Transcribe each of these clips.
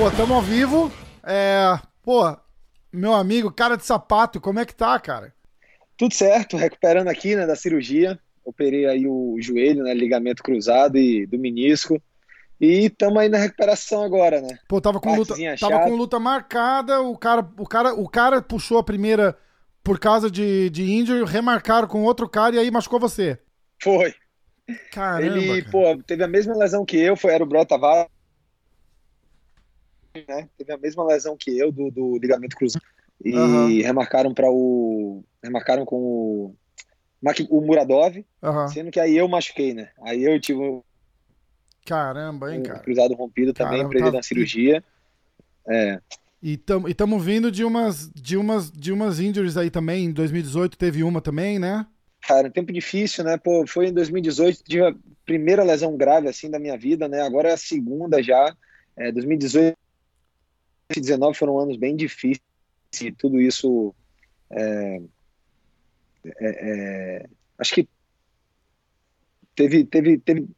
Pô, tamo ao vivo. É, pô, meu amigo, cara de sapato, como é que tá, cara? Tudo certo, recuperando aqui, né, da cirurgia. Operei aí o joelho, né, ligamento cruzado e do menisco. E estamos aí na recuperação agora, né? Pô, tava com luta, tava com luta marcada, o cara, o cara, o cara puxou a primeira por causa de, de injury, remarcaram com outro cara e aí machucou você. Foi. Caramba. Ele, cara. pô, teve a mesma lesão que eu, foi era o Brett Tavares, né? Teve a mesma lesão que eu do, do ligamento cruzado. E Aham. remarcaram para o remarcaram com o o Muradov, Aham. sendo que aí eu machuquei, né? Aí eu tive Caramba, hein, um cara. cruzado rompido também, Caramba, tá- na cirurgia. É, E tamo, e tamo vindo de umas, de umas, de umas injuries aí também. Em 2018 teve uma também, né? Cara, um tempo difícil, né? Pô, foi em 2018, tive a primeira lesão grave assim da minha vida, né? Agora é a segunda já. É, 2018 e 2019 foram anos bem difíceis e tudo isso. é, é, é, acho que teve, teve, teve.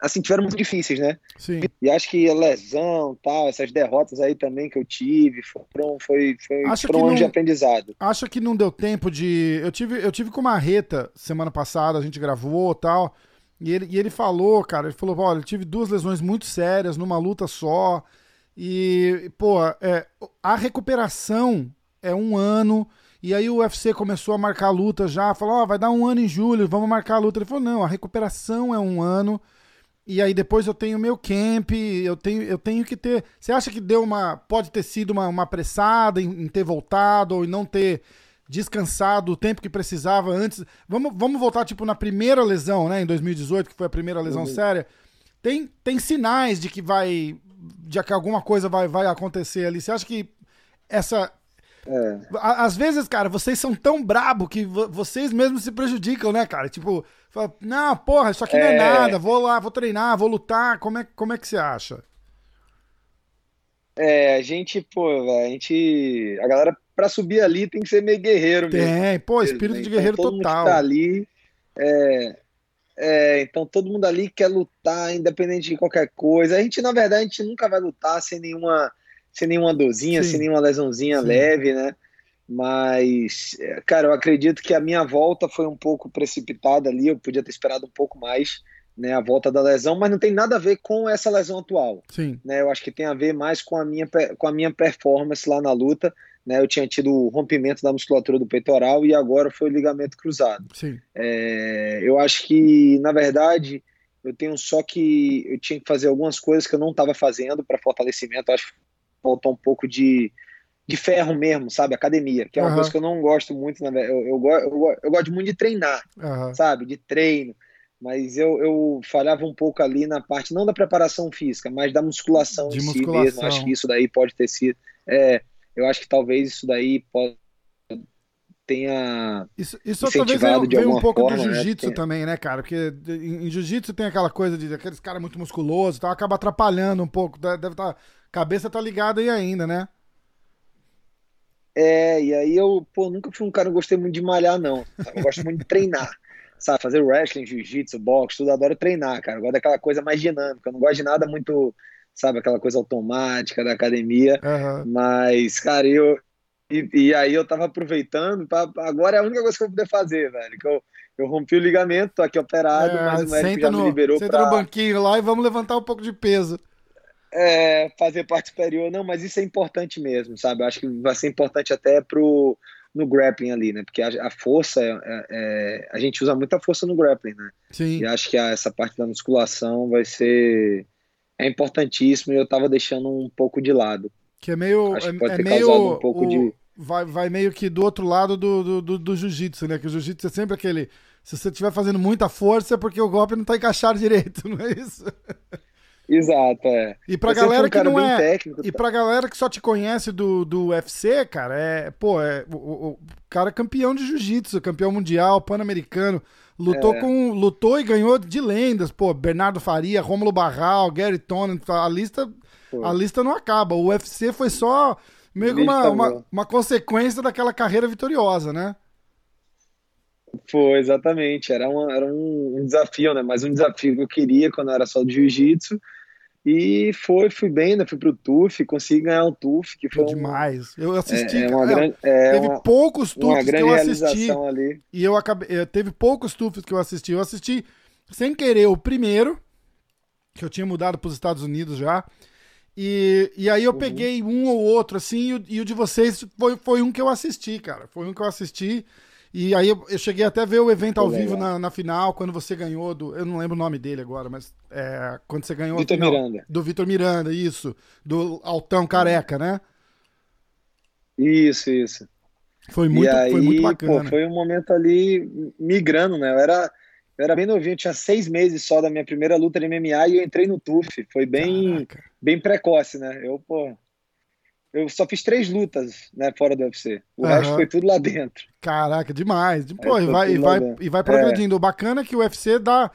Assim, tiveram muito difíceis, né? Sim. E acho que a lesão, tal, essas derrotas aí também que eu tive, foram, foi, foi, Acho foram que anos de aprendizado. Acho que não deu tempo de. Eu tive, eu tive com o Marreta semana passada, a gente gravou e tal. E ele, e ele falou, cara, ele falou: olha, eu tive duas lesões muito sérias numa luta só. E, pô, é, a recuperação é um ano. E aí o UFC começou a marcar a luta já, falou: ó, vai dar um ano em julho, vamos marcar a luta. Ele falou: não, a recuperação é um ano. E aí depois eu tenho meu camp, eu tenho, eu tenho que ter. Você acha que deu uma. Pode ter sido uma, uma apressada em, em ter voltado ou em não ter descansado o tempo que precisava antes? Vamos, vamos voltar, tipo, na primeira lesão, né? Em 2018, que foi a primeira lesão Uhum. séria. Tem, tem sinais de que vai. de que alguma coisa vai, vai acontecer ali. Você acha que essa. É. Às vezes, cara, vocês são tão brabo que vo- vocês mesmos se prejudicam, né, cara? Tipo, fala, não, porra, isso aqui não é É. nada, vou lá, vou treinar, vou lutar. Como é, como é que você acha? É, a gente, pô, velho, a gente. A galera, pra subir ali, tem que ser meio guerreiro mesmo. Tem, pô, espírito de Então, guerreiro todo mundo que total. tá ali. É, é, então todo mundo ali quer lutar, independente de qualquer coisa. A gente, na verdade, a gente nunca vai lutar sem nenhuma, sem nenhuma dorzinha, Sim. sem nenhuma lesãozinha Sim. leve, né? Mas, é, cara, eu acredito que a minha volta foi um pouco precipitada ali. Eu podia ter esperado um pouco mais, né, a volta da lesão, mas não tem nada a ver com essa lesão atual Sim, né? Eu acho que tem a ver mais com a minha, com a minha performance lá na luta, né? Eu tinha tido o rompimento da musculatura do peitoral e agora foi o ligamento cruzado. sim. É, eu acho que, na verdade, eu tenho só que eu tinha que fazer algumas coisas que eu não estava fazendo para fortalecimento. Acho que faltou um pouco de, de ferro mesmo, sabe? Academia, que é uma Aham. coisa que eu não gosto muito. Verdade. eu, eu, eu, eu gosto muito de treinar Aham. sabe, de treino. Mas eu, eu falhava um pouco ali na parte, não da preparação física, mas da musculação De em si musculação. mesmo. Acho que isso daí pode ter sido. É, eu acho que talvez isso daí pode, tenha. Isso, isso talvez veio, de veio um pouco do forma, né? jiu-jitsu Tem- também, né, cara? Porque em, em jiu-jitsu tem aquela coisa de aqueles caras muito musculosos e tal, acaba atrapalhando um pouco. Deve tá, cabeça tá ligada aí ainda, né? É, e aí eu, pô, nunca fui um cara que gostei muito de malhar, não. Eu gosto muito de treinar. Sabe, fazer wrestling, jiu-jitsu, boxe, tudo, adoro treinar, cara. Eu gosto daquela coisa mais dinâmica. Eu não gosto de nada muito, sabe, aquela coisa automática da academia. Aham. Mas, cara, eu. E, e aí eu tava aproveitando, pra, agora é a única coisa que eu vou poder fazer, velho. Que eu, eu rompi o ligamento, tô aqui operado, É, mas o médico senta já me no, liberou senta pra no banquinho lá e vamos levantar um pouco de peso. É, fazer parte superior. Não, mas isso é importante mesmo, sabe? Eu acho que vai ser importante até pro, no grappling ali, né? Porque a, a força, é, é- é- a gente usa muita força no grappling, né? Sim. E acho que a- essa parte da musculação vai ser. É importantíssimo e eu tava deixando um pouco de lado. Que é meio. Acho É, que pode é ter meio. causado um pouco o- de- vai, vai meio que do outro lado do, do, do, do jiu-jitsu, né? Que o jiu-jitsu é sempre aquele. Se você estiver fazendo muita força é porque o golpe não tá encaixado direito, não é isso? Exato, é. E pra Eu galera um que não é. técnico, E pra galera que só te conhece do, do UFC, cara, é. Pô, é. O, o- o cara é campeão de jiu-jitsu, campeão mundial, pan-americano. Lutou é. com. Lutou e ganhou de lendas, pô. Bernardo Faria, Rômulo Barral, Gary Tonnen, a lista. A lista não acaba. O UFC foi só meio que uma, uma, uma, consequência daquela carreira vitoriosa, né? Foi, exatamente. Era, uma, era um, um desafio, né? Mas um desafio que eu queria quando era só de jiu-jitsu. E foi, fui bem, né? Fui pro TUF, consegui ganhar o TUF, que foi, demais. Um, eu assisti, é, é grande, é, teve uma, poucos TUFs que eu assisti. Ali. E eu acabei, eh, teve poucos TUFs que eu assisti. Eu assisti sem querer o primeiro, que eu tinha mudado para os Estados Unidos já. E, e aí eu uhum. peguei um ou outro, assim, e o, e o, de vocês foi, foi um que eu assisti, cara. Foi um que eu assisti. E aí eu, eu cheguei até a ver o evento ao vivo na, na, final, quando você ganhou do. Eu não lembro o nome dele agora, mas é, quando você ganhou. Vitor Miranda. Do Vitor Miranda, isso. Do Altão Careca, né? Isso, isso. Foi muito, aí, foi muito bacana. Pô, foi um momento ali migrando, né? Eu era, eu era bem novinho, tinha seis meses só da minha primeira luta de MMA e eu entrei no TUF. Foi bem, bem precoce, né? Eu, pô, eu só fiz três lutas, né, fora do UFC. O uhum. resto foi tudo lá dentro. Caraca, demais. Pô, e vai, e, vai, e vai progredindo. É. O bacana é que o UFC dá,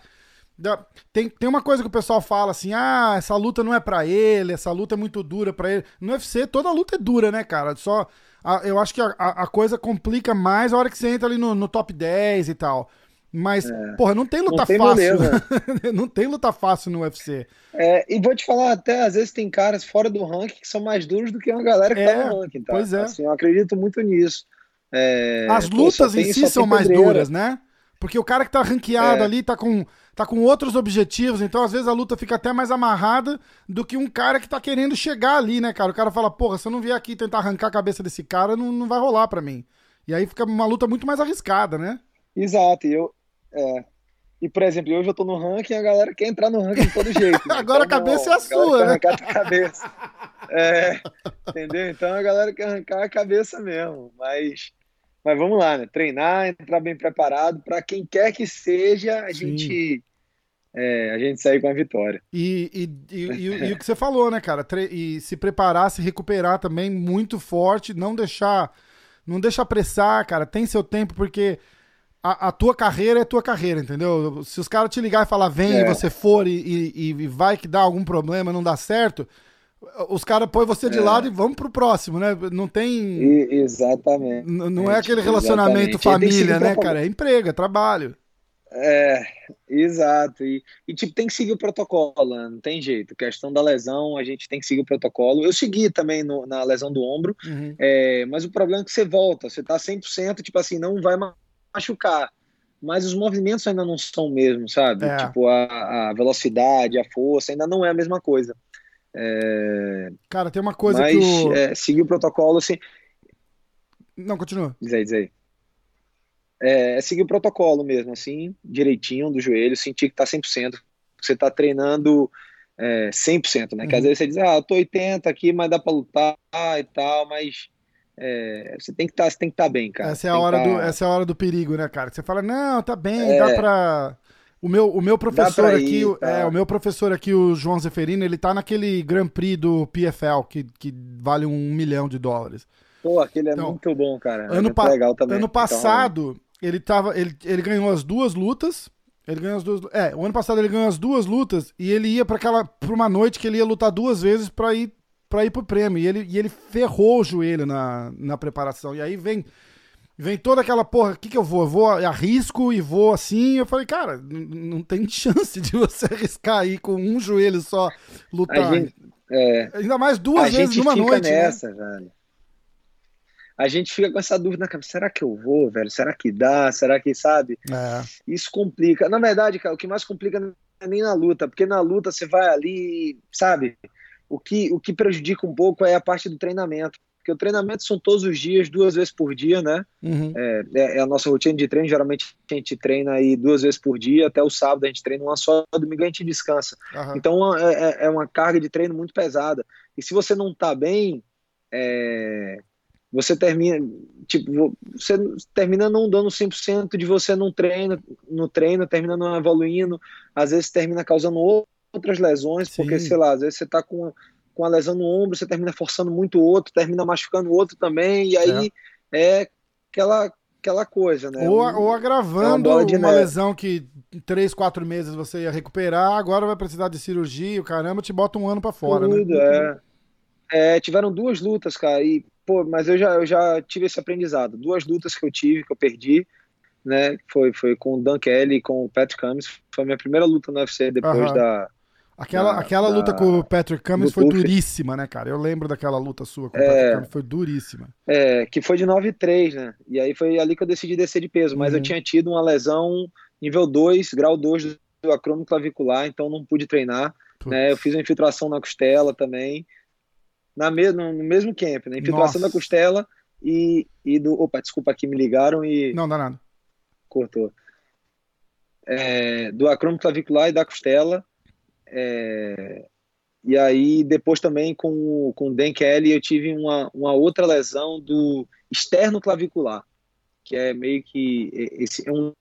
dá. tem, tem uma coisa que o pessoal fala assim: ah, essa luta não é para ele, essa luta é muito dura para ele. No UFC, toda luta é dura, né, cara? Só. A, eu acho que a, a, coisa complica mais a hora que você entra ali no, no top 10 e tal. Mas, é. porra, não tem luta não tem fácil. não tem luta fácil no UFC. É, e vou te falar, até às vezes tem caras fora do ranking que são mais duros do que uma galera que tá é, tá no ranking, tá? Pois é. Assim, eu acredito muito nisso. É, As lutas em si são mais duras, né? Porque o cara que tá ranqueado é. ali tá com, tá com outros objetivos, então às vezes a luta fica até mais amarrada do que um cara que tá querendo chegar ali, né, cara? O cara fala, porra, se eu não vier aqui tentar arrancar a cabeça desse cara, não, não vai rolar pra mim. E aí fica uma luta muito mais arriscada, né? Exato, e eu, é. E, por exemplo, hoje eu tô no ranking e a galera quer entrar no ranking de todo jeito. Né? Agora então, a cabeça não, é a sua, né? Arrancar a cabeça. É, entendeu? Então a galera quer arrancar a cabeça mesmo. Mas, mas vamos lá, né? Treinar, entrar bem preparado para quem quer que seja, a gente. É, a gente sair com a vitória. E, e, e, e, o que você falou, né, cara? E se preparar, se recuperar também muito forte, não deixar. Não deixar apressar, cara. Tem seu tempo, porque a, a, tua carreira é tua carreira, entendeu? Se os caras te ligar e falar vem é. e você for e, e, e, vai que dá algum problema, não dá certo, os caras põem você de é. lado e vamos pro próximo, né? Não tem. E, exatamente. não é aquele relacionamento exatamente. família, né, cara? É emprego, é trabalho. É, exato. E, e, tipo, tem que seguir o protocolo, né? não tem jeito. Questão da lesão, a gente tem que seguir o protocolo. Eu segui também no, na lesão do ombro, uhum. é, mas o problema é que você volta, você tá 100%, tipo assim, não vai mais machucar. Mas os movimentos ainda não são o mesmo, sabe? É. Tipo, a, a, velocidade, a força ainda não é a mesma coisa. É... Cara, tem uma coisa mas, que o... é, seguir o protocolo, assim... Não, continua. Diz aí, diz aí. É, é seguir o protocolo mesmo, assim, direitinho do joelho, sentir que tá 100%, você tá treinando é, 100%, né? Uhum. Que às uhum. vezes você diz, ah, eu tô 80 aqui, mas dá pra lutar e tal, mas é, você tem que tá, estar tá bem, cara. Essa é, a hora tá... do, essa é a hora do perigo, né, cara? Você fala, não, tá bem, é... dá pra. O meu, o meu professor aqui, ir, tá. é, o meu professor aqui, o João Zeferino, ele tá naquele Grand Prix do PFL, que, que vale um milhão de dólares. Pô, aquele é então, muito bom, cara. É ano, pa legal também. ano então, passado, então... ele, tava, ele, ele ganhou as duas lutas. Ele ganhou as duas. É, o ano passado ele ganhou as duas lutas e ele ia para aquela pra uma noite que ele ia lutar duas vezes para ir para ir pro prêmio. E ele, e ele ferrou o joelho na, na preparação. E aí vem vem toda aquela porra, o que, que eu vou? Eu vou arrisco e vou assim. Eu falei, cara, não tem chance de você arriscar aí com um joelho só lutar. Gente, é, Ainda mais duas vezes numa noite. Né? Nessa, né? velho. A gente fica com essa dúvida na cabeça, será que eu vou, velho? Será que dá? Será que, sabe? É. Isso complica. Na verdade, cara, o que mais complica não é nem na luta, porque na luta você vai ali, sabe? O que, o que prejudica um pouco é a parte do treinamento, porque o treinamento são todos os dias, duas vezes por dia, né? Uhum. É, é, é, a nossa rotina de treino, geralmente a gente treina aí duas vezes por dia, até o sábado a gente treina uma só, domingo a gente descansa. Uhum. Então é, é, é uma carga de treino muito pesada. E se você não tá bem, é, você termina, tipo, você termina não dando 100% de você no treino, no treino, termina não evoluindo, às vezes termina causando outras lesões, Sim. porque, sei lá, às vezes você tá com, com a lesão no ombro, você termina forçando muito o outro, termina machucando o outro também, e aí é, é aquela aquela coisa, né? Ou, ou agravando uma uma, neve. lesão que três, quatro meses você ia recuperar, agora vai precisar de cirurgia, o caramba, te bota um ano pra fora, Tudo, né? é. É, tiveram duas lutas, cara, e, pô, mas eu já, eu já tive esse aprendizado. Duas lutas que eu tive, que eu perdi, né? Foi, foi com o Dan Kelly e com o Pat Cummins. Foi a minha primeira luta no UFC depois Aham. da. Aquela, da- aquela luta com o Patrick Cummins do foi Puff. duríssima, né, cara? Eu lembro daquela luta sua com o É. Patrick Cummins, foi duríssima. É, que foi de 9 e 3, né? E aí foi ali que eu decidi descer de peso. Mas Uhum. eu tinha tido uma lesão nível 2, grau 2 do acrômio clavicular, então não pude treinar. Putz. né? Eu fiz uma infiltração na costela também, na me no, mesmo camp, né? Infiltração Nossa. da costela e, e do. Opa, desculpa aqui, me ligaram e Não, dá nada. cortou. É, do acrômio clavicular e da costela. É, e aí, depois também com, com o Dan Kelly, eu tive uma, uma outra lesão do externo clavicular, que é meio que esse é um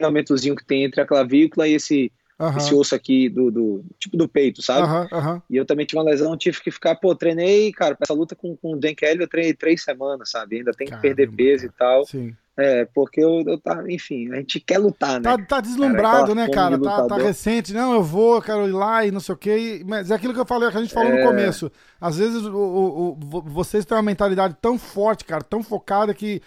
ligamentozinho que tem entre a clavícula e esse, Aham, esse osso aqui do, do tipo do peito, sabe? aham, aham. E eu também tive uma lesão, tive que ficar, pô, treinei, cara, pra essa luta com, com o Dan Kelly, eu treinei três semanas, sabe? Ainda tem que perder peso e tal. Sim. É, porque eu, eu tava, enfim, a gente quer lutar, né? Tá, tá deslumbrado, aquela né, cara? de Tá, tá recente. Não, eu vou, quero ir lá e não sei o quê. Mas é aquilo que eu falei, que a gente falou no É. começo. Às vezes o, o- o- vo- vocês têm uma mentalidade tão forte, cara, tão focada que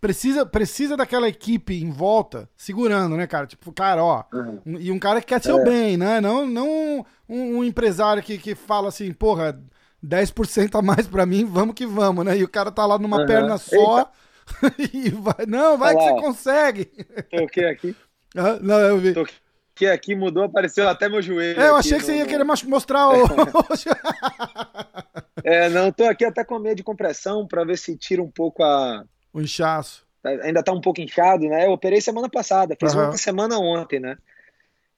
precisa, precisa daquela equipe em volta segurando, né, cara? Tipo, cara, ó. Uhum. um- E um cara que quer seu É. bem, né? Não, não um, um empresário que, que fala assim, porra, 10% a mais pra mim, vamos que vamos, né? E o cara tá lá numa Aham. perna só. e vai, não, vai que Olha você consegue. Toquei aqui, Ah, Não, eu vi. toquei aqui, mudou, apareceu até meu joelho. É, eu achei que no- você ia querer mostrar o. É, não, tô aqui até com medo de compressão pra ver se tira um pouco a. o inchaço. Ainda tá um pouco inchado, né? Eu operei semana passada, fiz Aham. uma semana ontem, né?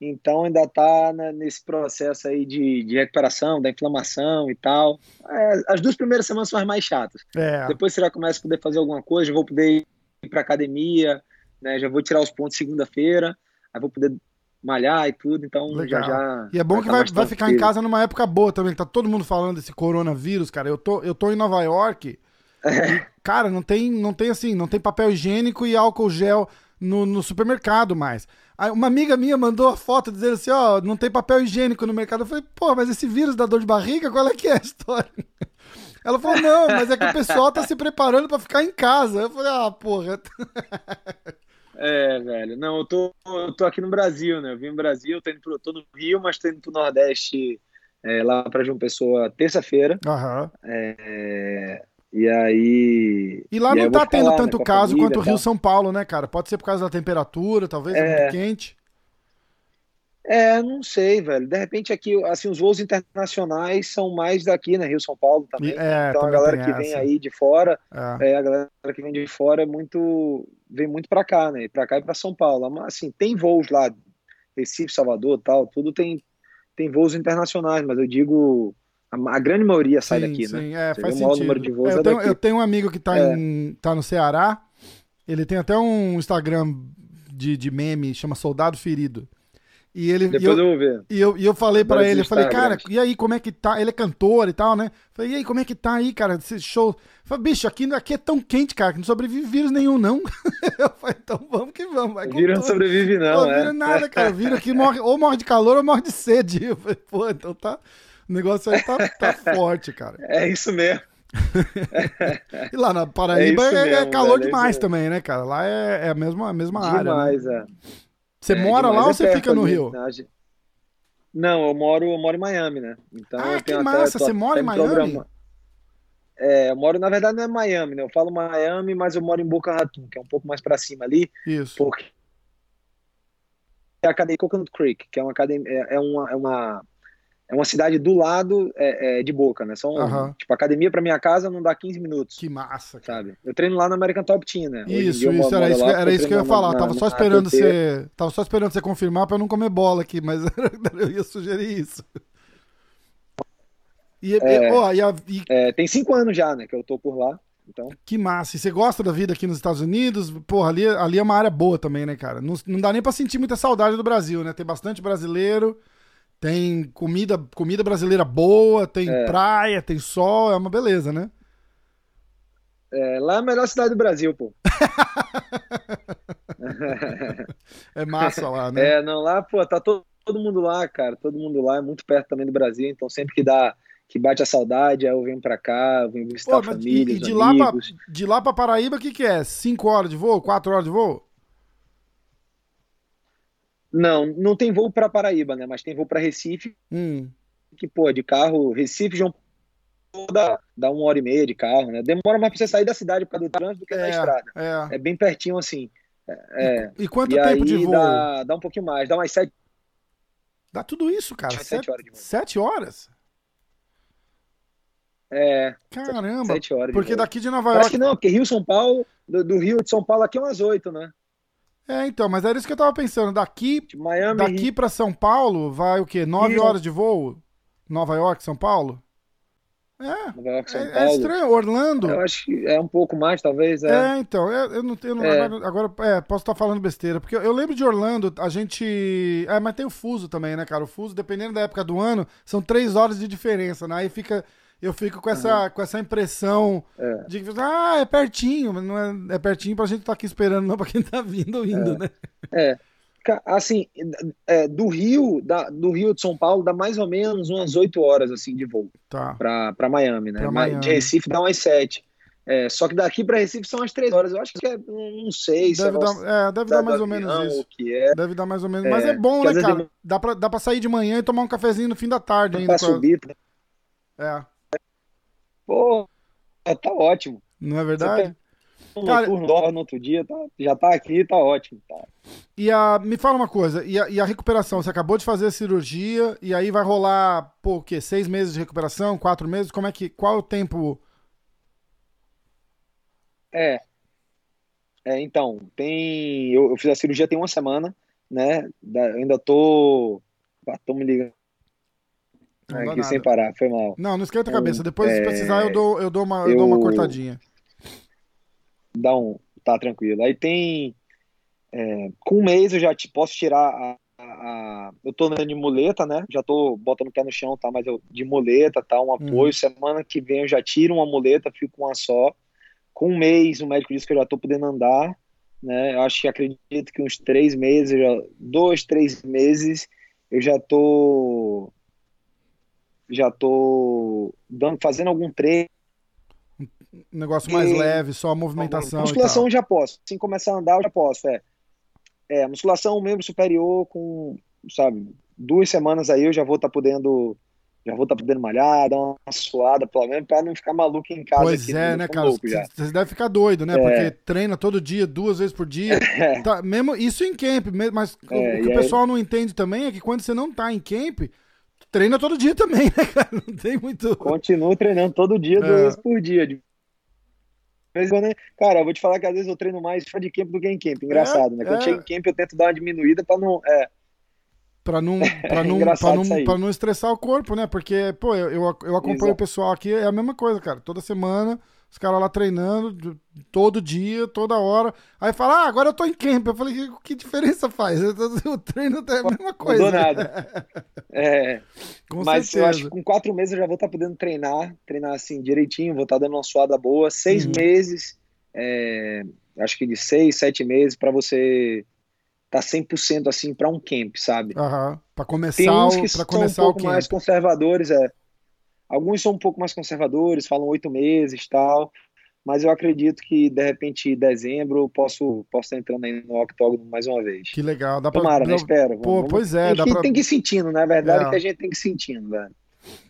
Então ainda tá né, nesse processo aí de, de recuperação, da inflamação e tal. É, as duas primeiras semanas são as mais chatas. É. Depois você já começa a poder fazer alguma coisa, já vou poder ir pra academia, né? Já vou tirar os pontos segunda-feira, aí vou poder malhar e tudo, então Legal. já já. E é bom que tá vai, vai ficar em casa numa época boa também, que tá todo mundo falando desse coronavírus, cara. Eu tô, eu tô em Nova York. E, cara, não tem, não tem assim, não tem papel higiênico e álcool gel no, no supermercado mais. Aí uma amiga minha mandou a foto dizendo assim, ó, não tem papel higiênico no mercado. Eu falei, pô, mas esse vírus dá dor de barriga, qual é que é a história? Ela falou, não, mas é que o pessoal tá se preparando pra ficar em casa. Eu falei, ah, porra. É, velho. Não, eu tô, eu tô aqui no Brasil, né? Eu vim no Brasil, tô, indo pro, tô no Rio, mas tô indo pro Nordeste é, lá pra João Pessoa terça-feira. Aham. É, e aí. E lá e não tá tendo lá, né, tanto a caso quanto o. Rio São Paulo, né, cara? Pode ser por causa da temperatura, talvez, é, É. muito quente. É, não sei, velho. De repente aqui, assim, os voos internacionais são mais daqui, né? Rio São Paulo também. É, então a também galera tem que vem aí de fora, É. é, a galera que vem de fora é muito, vem muito pra cá, né? Pra cá e pra São Paulo. Mas assim, tem voos lá, Recife, Salvador, tal, tudo tem tem voos internacionais, mas eu digo a, a grande maioria sai sim, daqui, né? sim, é, Você faz sentido. É, é eu, tenho, daqui. eu tenho um amigo que tá, É. em, tá no Ceará, ele tem até um Instagram de, de meme, chama Soldado Ferido. E ele, e Depois eu, eu vou ver. E eu, e eu falei pra Adoro ele, eu falei, cara, e aí, como é que tá? Ele é cantor e tal, né? Falei, e aí, como é que tá aí, cara, esse show? Falei, bicho, aqui, aqui é tão quente, cara, que não sobrevive vírus nenhum, não. eu falei, então vamos que vamos, vai vírus não sobrevive, não, Não é. vira nada, cara. Vírus aqui morre, ou morre de calor ou morre de sede. Eu falei, pô, então tá. O negócio aí tá, tá forte, cara. É isso mesmo. E lá na Paraíba É é, é mesmo, calor velho, é demais também, né, cara? Lá é, é a mesma, a mesma área. né? Demais, é. Você É, mora demais. lá É ou você fica no Rio? né? Não, eu moro, eu moro em Miami, né? Então Ah, que até- massa, tô você mora até em Miami? programa- É, eu moro, na verdade, não é Miami, né? Eu falo Miami, mas eu moro em Boca Raton, que é um pouco mais pra cima ali, Isso. porque é a academia Coconut Creek, que é uma academia, é é uma, é uma, é uma cidade do lado é, é, de Boca, né? São, Aham. tipo, academia pra minha casa não dá 15 minutos, Que massa, cara. sabe? Eu treino lá no American Top Team, né? Isso, isso, moro era isso, lá, era isso que eu ia falar. na- tava só na esperando você. Tava só esperando você confirmar pra eu não comer bola aqui, mas eu ia sugerir isso. E, É. ó, e a- e É, tem cinco anos já, né, que eu tô por lá, então... que massa. E você gosta da vida aqui nos Estados Unidos? Porra, ali, ali é uma área boa também, né, cara? Não, não dá nem pra sentir muita saudade do Brasil, né? Tem bastante brasileiro, tem comida, comida brasileira boa, tem É. praia, tem sol, é uma beleza, né? É, lá é a melhor cidade do Brasil, pô. é massa lá, né? É, não, lá, pô, tá todo, todo mundo lá, cara. Todo mundo lá, é muito perto também do Brasil, então sempre que dá que bate a saudade, aí eu venho pra cá, eu venho visitar Pô, a família, e, e de Lá pra, de lá pra Paraíba, o que que é? Cinco horas de voo? Quatro horas de voo? Não, não tem voo para Paraíba, né? Mas tem voo para Recife. Hum. Que, pô, de carro, Recife, João dá, dá uma hora e meia de carro, né? Demora mais pra você sair da cidade causa do trânsito do que é, na estrada. É. é bem pertinho assim. É, e, e quanto e tempo de voo? Dá, dá um pouquinho mais, dá umas sete. Dá tudo isso, cara. Sete, sete horas de voo. Sete horas? É. Caramba. Sete horas. Porque daqui de Nova York. Acho que não, porque Rio São Paulo, do, do, Rio de São Paulo aqui é umas oito, né? É, então, mas era isso que eu tava pensando. Daqui, Miami, daqui para São Paulo vai o quê? Nove horas de voo? Nova York, São Paulo? É, Nova York, São é, é Paulo. é estranho. Orlando. Eu acho que é um pouco mais, talvez. É, é então. Eu, eu não tenho. É. Agora, agora é, posso estar falando besteira. Porque eu lembro de Orlando, a gente. É, mas tem o fuso também, né, cara? O fuso, dependendo da época do ano, são três horas de diferença, né? Aí fica eu fico com essa, uhum. com essa impressão é. de que, ah, é pertinho, mas não é, é pertinho pra gente estar tá aqui esperando, não pra quem tá vindo ou indo, é. né? É. Assim, é, do Rio, da, do Rio de São Paulo, dá mais ou menos umas 8 horas assim de voo tá. pra, pra Miami, né? Pra Miami. De Recife dá umas 7. É, só que daqui para Recife são as 3 horas. Eu acho que é, não sei. Deve, dar, é, deve dar mais ou menos isso. Que é. Deve dar mais ou menos. Mas é, é bom, né, cara? Dá, pra, dá pra sair de manhã e tomar um cafezinho no fim da tarde ainda. Pra subir. É. Pô, tá ótimo. Não é verdade? Um Cara, no outro dia, tá, já tá aqui, tá ótimo. Tá. E a, me fala uma coisa, e a, e a, recuperação? Você acabou de fazer a cirurgia e aí vai rolar, pô, o quê? Seis meses de recuperação? Quatro meses? Como é que. Qual é o tempo? É. É, então, tem. Eu, eu fiz a cirurgia tem uma semana, né? Eu ainda tô. Ah, tô me ligando não aqui sem parar, foi mal. Não, não esquenta a cabeça. Depois, é... se precisar, eu dou, eu dou, uma, eu... eu dou uma cortadinha. Dá um. Tá tranquilo. Aí tem. É, com um mês eu já te posso tirar a, a, a, eu tô andando de muleta, né? Já tô botando o pé no chão, tá? Mas eu de muleta, tá? Um apoio. Uhum. Semana que vem eu já tiro uma muleta, fico com uma só. Com um mês, o médico disse que eu já tô podendo andar, né? Eu acho que acredito que uns três meses, já, dois, três meses, eu já tô já tô dando, fazendo algum treino. Um negócio mais e... leve, só a movimentação. Musculação já posso. Assim começar a andar, eu já posso. É, é musculação, membro superior, com, sabe, duas semanas aí eu já vou estar tá podendo. Já vou estar tá podendo malhar, dar uma suada, pelo menos, pra não ficar maluco em casa. Pois aqui, é, né, cara? Você deve ficar doido, né? É. Porque treina todo dia, duas vezes por dia. É. Tá, mesmo Isso em camp, mas é, o que o pessoal aí... não entende também é que quando você não tá em camp, treina todo dia também, né, cara? Não tem muito. Continuo treinando todo dia, duas é. vezes por dia. De vez quando, cara, eu vou te falar que às vezes eu treino mais fora de camp do que em camp. Engraçado, é, né? Quando é. chega em camp, eu tento dar uma diminuída pra não. É. Pra não, pra, não, pra, não, pra não estressar o corpo, né? Porque, pô, eu, eu, eu acompanho Exato. o pessoal aqui, é a mesma coisa, cara. Toda semana os caras lá treinando todo dia, toda hora. Aí fala, ah, agora eu tô em camp. Eu falei, que diferença faz? O treino é a mesma coisa. Não nada. é. Com Mas certeza. eu acho que com quatro meses eu já vou estar tá podendo treinar, treinar assim direitinho, vou estar tá dando uma suada boa. Seis uhum. meses, é, acho que de seis, sete meses, para você tá 100% assim para um camp, sabe? Aham. Uhum. Para começar, Tem uns que são um pouco mais conservadores, é. Alguns são um pouco mais conservadores, falam oito meses tal, mas eu acredito que de repente em dezembro eu posso, posso estar entrando aí no octógono mais uma vez. Que legal, dá Tomara, pra... né? Espero. Pô, vamos, pois é. Tem, que, pra... tem que ir sentindo, na verdade, é. que a gente tem que ir sentindo, velho.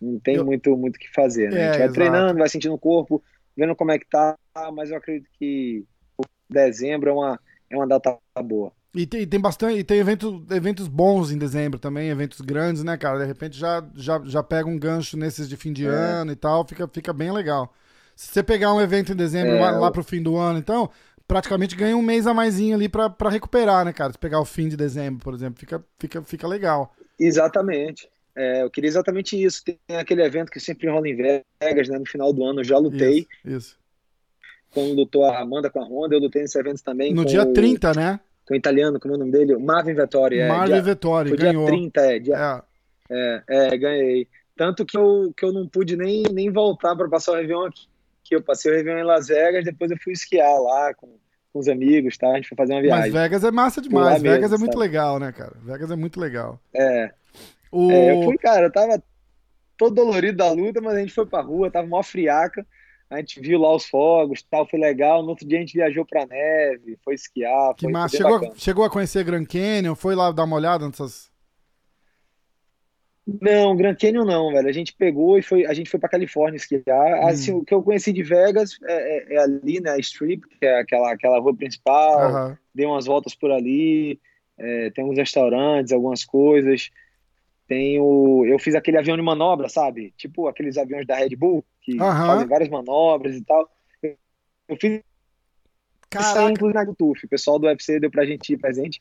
Não tem eu... muito muito que fazer, né? É, a gente vai exato. treinando, vai sentindo o corpo, vendo como é que tá, mas eu acredito que dezembro é uma, é uma data boa. E tem, tem bastante, e tem eventos, eventos bons em dezembro também, eventos grandes, né, cara? De repente já, já, já pega um gancho nesses de fim de é. ano e tal, fica, fica bem legal. Se você pegar um evento em dezembro é, lá, lá pro fim do ano, então, praticamente ganha um mês a mais ali pra, pra recuperar, né, cara? Se pegar o fim de dezembro, por exemplo, fica, fica, fica legal. Exatamente. É, eu queria exatamente isso. Tem aquele evento que sempre rola em Vegas, né? No final do ano, eu já lutei. Isso. isso. Quando lutou a Amanda com a Honda, eu lutei nesse evento também. No dia o... 30, né? Com o italiano, como é o nome dele? Marvin Vettori. É, Marvin dia, Vettori, foi ganhou. dia 30, é, dia, é. é, é, ganhei. Tanto que eu, que eu não pude nem, nem voltar para passar o Réveillon aqui, que eu passei o Réveillon em Las Vegas, depois eu fui esquiar lá com, com os amigos, tá? A gente foi fazer uma viagem. Mas Vegas é massa demais, Vegas mesmo, é muito sabe? legal, né, cara? Vegas é muito legal. É. O... é. Eu fui, cara, eu tava todo dolorido da luta, mas a gente foi pra rua, tava mó friaca, a gente viu lá os fogos, tal, foi legal. No outro dia a gente viajou pra neve, foi esquiar. Que massa. Chegou, chegou a conhecer Grand Canyon? Foi lá dar uma olhada nessas. Não, Grand Canyon não, velho. A gente pegou e foi, a gente foi para Califórnia esquiar. Hum. Assim, o que eu conheci de Vegas é, é, é, ali, né, a Strip, que é aquela, aquela rua principal. Uhum. Dei umas voltas por ali. É, tem uns restaurantes, algumas coisas. Tem o, eu fiz aquele avião de manobra, sabe? Tipo aqueles aviões da Red Bull que uhum. fazem várias manobras e tal. Eu, fiz Caraca. inclusive na Turf. O pessoal do UFC deu pra gente ir presente.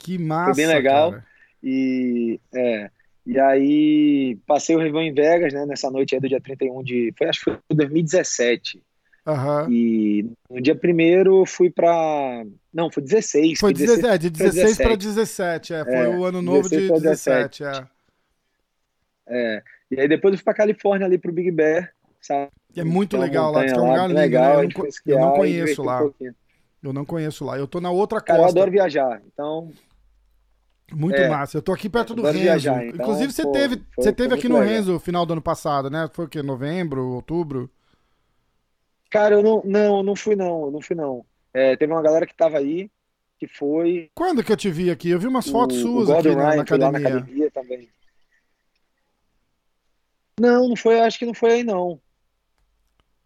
Que massa, Foi bem legal. Cara. E é, e aí passei o Réveillon em Vegas, né, nessa noite aí do dia 31 de, foi acho que foi 2017. Uhum. E no dia primeiro fui para não, foi 16. Foi 16, é, de 16 para 17, é, foi é, o ano novo de 17, 17 é. É. E aí depois eu fui para Califórnia ali pro Big Bear, sabe? É muito legal lá, é um lugar lindo, legal, né? eu, não, eu não conheço lá. Um eu não conheço lá. Eu tô na outra costa. Cara, eu adoro viajar, então muito é, massa. Eu tô aqui perto do Renzo. Viajar, então, Inclusive, você pô, teve, foi, você teve aqui no legal. Renzo no final do ano passado, né? Foi o quê? Novembro, outubro? Cara, eu não, não, não fui não, não fui não. É, teve uma galera que tava aí, que foi. Quando que eu te vi aqui? Eu vi umas fotos o, suas o aqui Ryan, na, academia. na academia também. Não, não foi, acho que não foi aí não.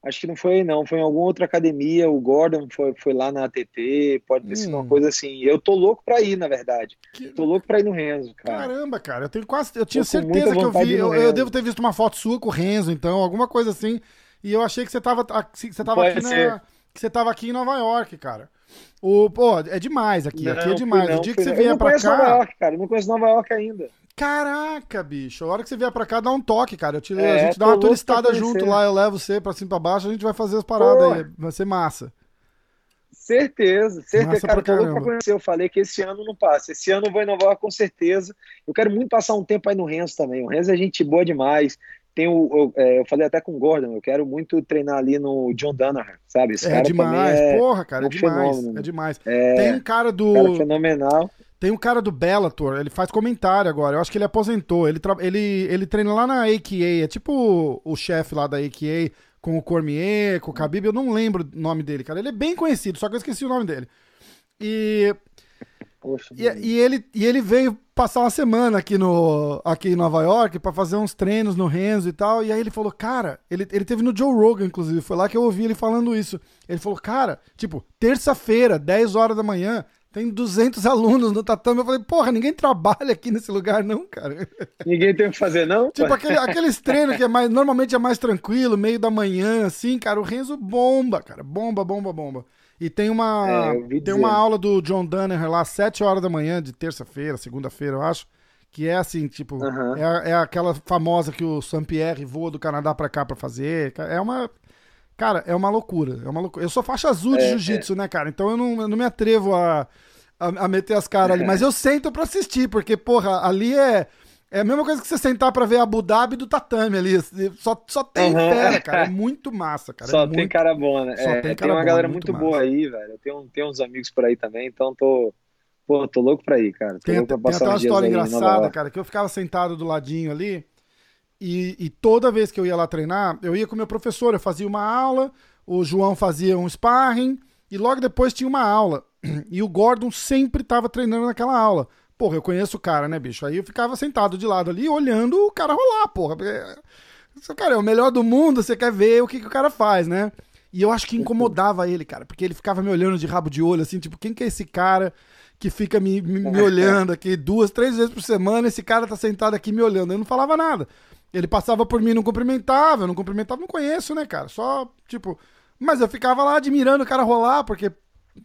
Acho que não foi, não. Foi em alguma outra academia. O Gordon foi, foi lá na ATT. Pode ter hum. sido uma hum. coisa assim. Eu tô louco pra ir, na verdade. Que... Tô louco pra ir no Renzo, cara. Caramba, cara. Eu tenho quase. Eu tinha certeza que eu vi. Eu, eu, devo ter visto uma foto sua com o Renzo, então, alguma coisa assim. E eu achei que você tava, que você tava aqui na. Que você tava aqui em Nova York, cara. O, pô, é demais aqui. Não, aqui é demais. Não, o dia que você vier pra cá. Eu não conheço Nova York, cara. Eu não conheço Nova York ainda. Caraca, bicho. A hora que você vier pra cá, dá um toque, cara. Eu te, é, a gente dá uma turistada junto lá, eu levo você pra cima e pra baixo, a gente vai fazer as paradas Porra. aí. Vai ser massa. Certeza, certeza, massa cara. Tô louco pra conhecer. Eu falei que esse ano não passa. Esse ano eu vou inovar com certeza. Eu quero muito passar um tempo aí no Renzo também. O Renzo é gente boa demais. Tem o, eu, é, eu falei até com o Gordon, eu quero muito treinar ali no John Danaher, sabe? Esse é demais, é porra, cara, é demais. Fenômeno. É demais. É, Tem um cara do. Cara fenomenal. Tem um cara do Bellator, ele faz comentário agora. Eu acho que ele aposentou. Ele, ele, ele treina lá na AKA, é tipo o, o chefe lá da AKA, com o Cormier, com o Khabib. Eu não lembro o nome dele, cara. Ele é bem conhecido, só que eu esqueci o nome dele. E. Poxa, e, e, ele, e ele veio passar uma semana aqui, no, aqui em Nova York para fazer uns treinos no Renzo e tal. E aí ele falou, cara, ele, ele teve no Joe Rogan, inclusive. Foi lá que eu ouvi ele falando isso. Ele falou, cara, tipo, terça-feira, 10 horas da manhã, tem 200 alunos no tatame. Eu falei, porra, ninguém trabalha aqui nesse lugar, não, cara. Ninguém tem o que fazer, não? Tipo, aquele, aqueles treinos que é mais, normalmente é mais tranquilo, meio da manhã, assim, cara. O Renzo bomba, cara. Bomba, bomba, bomba. E tem uma, é, tem uma aula do John Danaher lá, 7 horas da manhã, de terça-feira, segunda-feira, eu acho. Que é assim, tipo, uhum. é, é aquela famosa que o Saint-Pierre voa do Canadá pra cá pra fazer. É uma. Cara, é uma loucura. É uma loucura. Eu sou faixa azul de é, jiu-jitsu, é. né, cara? Então eu não, eu não me atrevo a, a, a meter as caras ali. Mas eu sento pra assistir, porque, porra, ali é. É a mesma coisa que você sentar pra ver Abu Dhabi do tatame ali. Só, só tem uhum. fera, cara. É muito massa, cara. Só é tem cara bom, né? Só é, tem, tem uma bom, galera muito, muito boa aí, velho. Eu tenho, tenho uns amigos por aí também, então tô. Pô, tô louco pra ir, cara. Tô tem, tem até uma história engraçada, cara, que eu ficava sentado do ladinho ali. E, e, toda vez que eu ia lá treinar, eu ia com o meu professor, eu fazia uma aula, o João fazia um sparring, e logo depois tinha uma aula. E o Gordon sempre tava treinando naquela aula. Porra, eu conheço o cara, né, bicho? Aí eu ficava sentado de lado ali, olhando o cara rolar, porra. Esse cara é o melhor do mundo, você quer ver o que, que o cara faz, né? E eu acho que incomodava ele, cara, porque ele ficava me olhando de rabo de olho, assim, tipo, quem que é esse cara que fica me, me, me olhando aqui duas, três vezes por semana? Esse cara tá sentado aqui me olhando. Eu não falava nada. Ele passava por mim, não cumprimentava, eu não cumprimentava, não conheço, né, cara? Só, tipo. Mas eu ficava lá admirando o cara rolar, porque,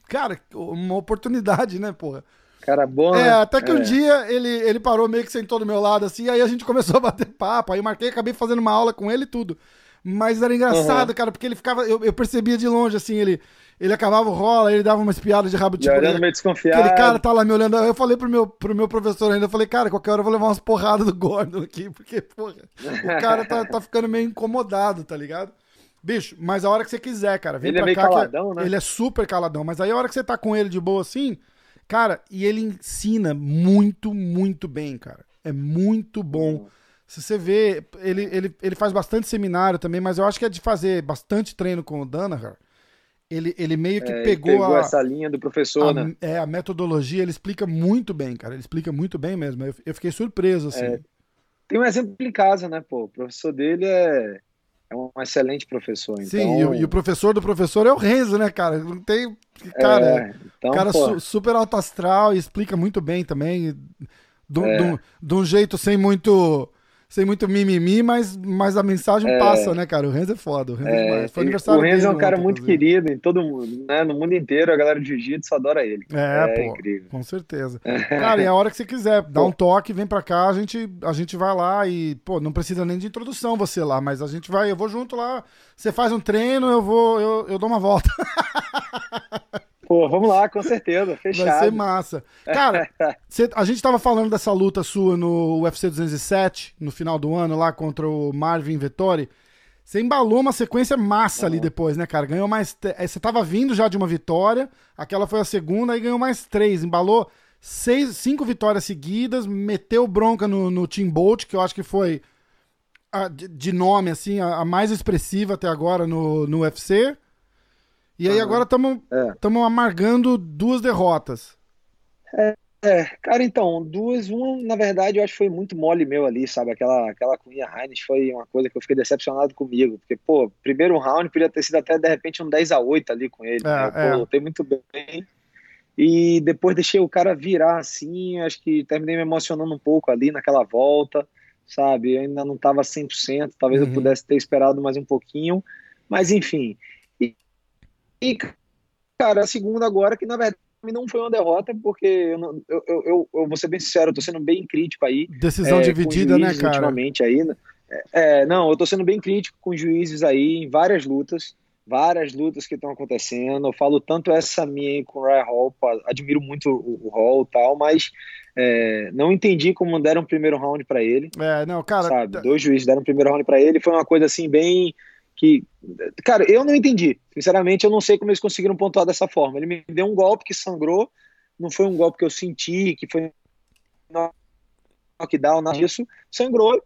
cara, uma oportunidade, né, porra? Cara bom. É, né? até que é. um dia ele, ele parou meio que sentou do meu lado assim, aí a gente começou a bater papo. Aí eu marquei, acabei fazendo uma aula com ele e tudo. Mas era engraçado, uhum. cara, porque ele ficava. Eu, eu percebia de longe, assim, ele. Ele acabava o rola, ele dava umas piadas de rabo tipo. Olhando meio desconfiado. Aquele cara tá lá me olhando. Eu falei pro meu, pro meu professor ainda, eu falei, cara, qualquer hora eu vou levar umas porradas do Gordon aqui, porque, porra, o cara tá, tá ficando meio incomodado, tá ligado? Bicho, mas a hora que você quiser, cara. Vem ele é pra meio cá. que caladão, né? Ele é super caladão. Mas aí a hora que você tá com ele de boa assim, cara, e ele ensina muito, muito bem, cara. É muito bom. Uhum. Se você vê, ele, ele, ele faz bastante seminário também, mas eu acho que é de fazer bastante treino com o Danaher. Ele, ele meio que É, pegou, pegou a, essa linha do professor, a- né? é, a metodologia, ele explica muito bem, cara. Ele explica muito bem mesmo. Eu, eu fiquei surpreso, assim. É, Tem um exemplo em casa, né, pô? O professor dele é, é um excelente professor. Então, Sim, e, o- e o professor do professor é o Renzo, né, cara? Não tem. Cara, é, então, cara su- super alto astral e explica muito bem também. De É. um jeito sem muito. Sem muito mimimi, mas, mas a mensagem passa, né, cara? O Renzo é foda. O Renzo é, demais. Foi aniversário o Renzo é um cara ontem, muito inclusive. querido em todo mundo, né? No mundo inteiro, a galera de jiu-jitsu adora ele. É, pô. incrível. Com certeza. Cara, e a hora que você quiser, dá um toque, vem pra cá, a gente, a gente vai lá e, pô, não precisa nem de introdução você lá, mas a gente vai, eu vou junto lá, você faz um treino, eu vou, eu, eu dou uma volta. Pô, vamos lá, com certeza, Vai fechado. ser massa. Cara, cê- a gente tava falando dessa luta sua no UFC 207, no final do ano, lá contra o Marvin Vettori. Você embalou uma sequência massa ali depois, né, cara? Ganhou mais. te- eh, Você tava vindo já de uma vitória, aquela foi a segunda, e ganhou mais três. Embalou seis, cinco vitórias seguidas, meteu bronca no, no Team Bolt, que eu acho que foi a- de, de nome, assim, a, a mais expressiva até agora no, no UFC. E aí agora estamos É. amargando duas derrotas. É, cara, então, duas, uma, na verdade, eu acho que foi muito mole meu ali, sabe? Aquela, aquela Ian Hines foi uma coisa que eu fiquei decepcionado comigo, porque, pô, primeiro round podia ter sido até, de repente, um 10 a 8 ali com ele, É, né? é. Pô, lutei muito bem, e depois deixei o cara virar assim, acho que terminei me emocionando um pouco ali naquela volta, sabe? Eu ainda não tava 100%, talvez Uhum. eu pudesse ter esperado mais um pouquinho, mas enfim. E, cara, a segunda agora, que na verdade não foi uma derrota, porque eu, não- eu, eu, eu, vou ser bem sincero, eu tô sendo bem crítico aí. Decisão é, dividida, né, cara? Ultimamente aí, né? É, não, eu tô sendo bem crítico com juízes aí em várias lutas, várias lutas que estão acontecendo. Eu falo tanto essa minha aí com o Ryan Hall, admiro muito o, o Hall e tal, mas é, não entendi como deram o primeiro round pra ele, É, não, cara. sabe? Dois juízes deram o primeiro round pra ele, foi uma coisa assim bem que, cara, eu não entendi. Sinceramente, eu não sei como eles conseguiram pontuar dessa forma. Ele me deu um golpe que sangrou, não foi um golpe que eu senti, que foi knockdown, nada disso. Sangrou,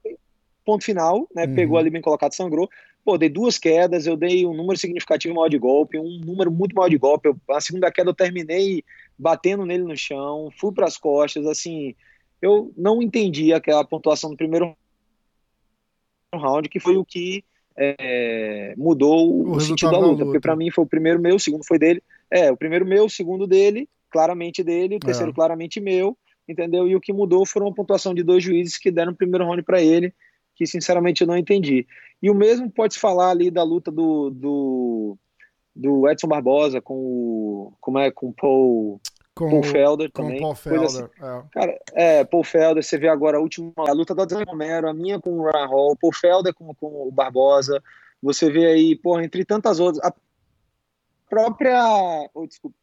ponto final, né? Uhum. Pegou ali bem colocado, sangrou. Pô, dei duas quedas, eu dei um número significativo maior de golpe, um número muito maior de golpe. Eu, a segunda queda eu terminei batendo nele no chão, fui para as costas, assim, eu não entendi aquela pontuação do primeiro round, que foi o que é, mudou O o, sentido da da luta, porque luta. para mim foi o primeiro meu, o segundo foi dele. É, o primeiro meu, o segundo dele, claramente dele, o terceiro É. claramente meu, entendeu? E o que mudou foram uma pontuação de dois juízes que deram o primeiro round para ele, que sinceramente eu não entendi. E o mesmo pode se falar ali da luta do, do, do Edson Barbosa com o, como é, com o Paul, com, Paul Felder com também. o Paul coisa assim. Felder. é. Cara, é, Paul Felder, você vê agora a última a luta do Adriano Romero, a minha com o Ryan Hall, Paul Felder com, com o Barbosa, você vê aí, porra, entre tantas outras, a própria, oh, desculpa,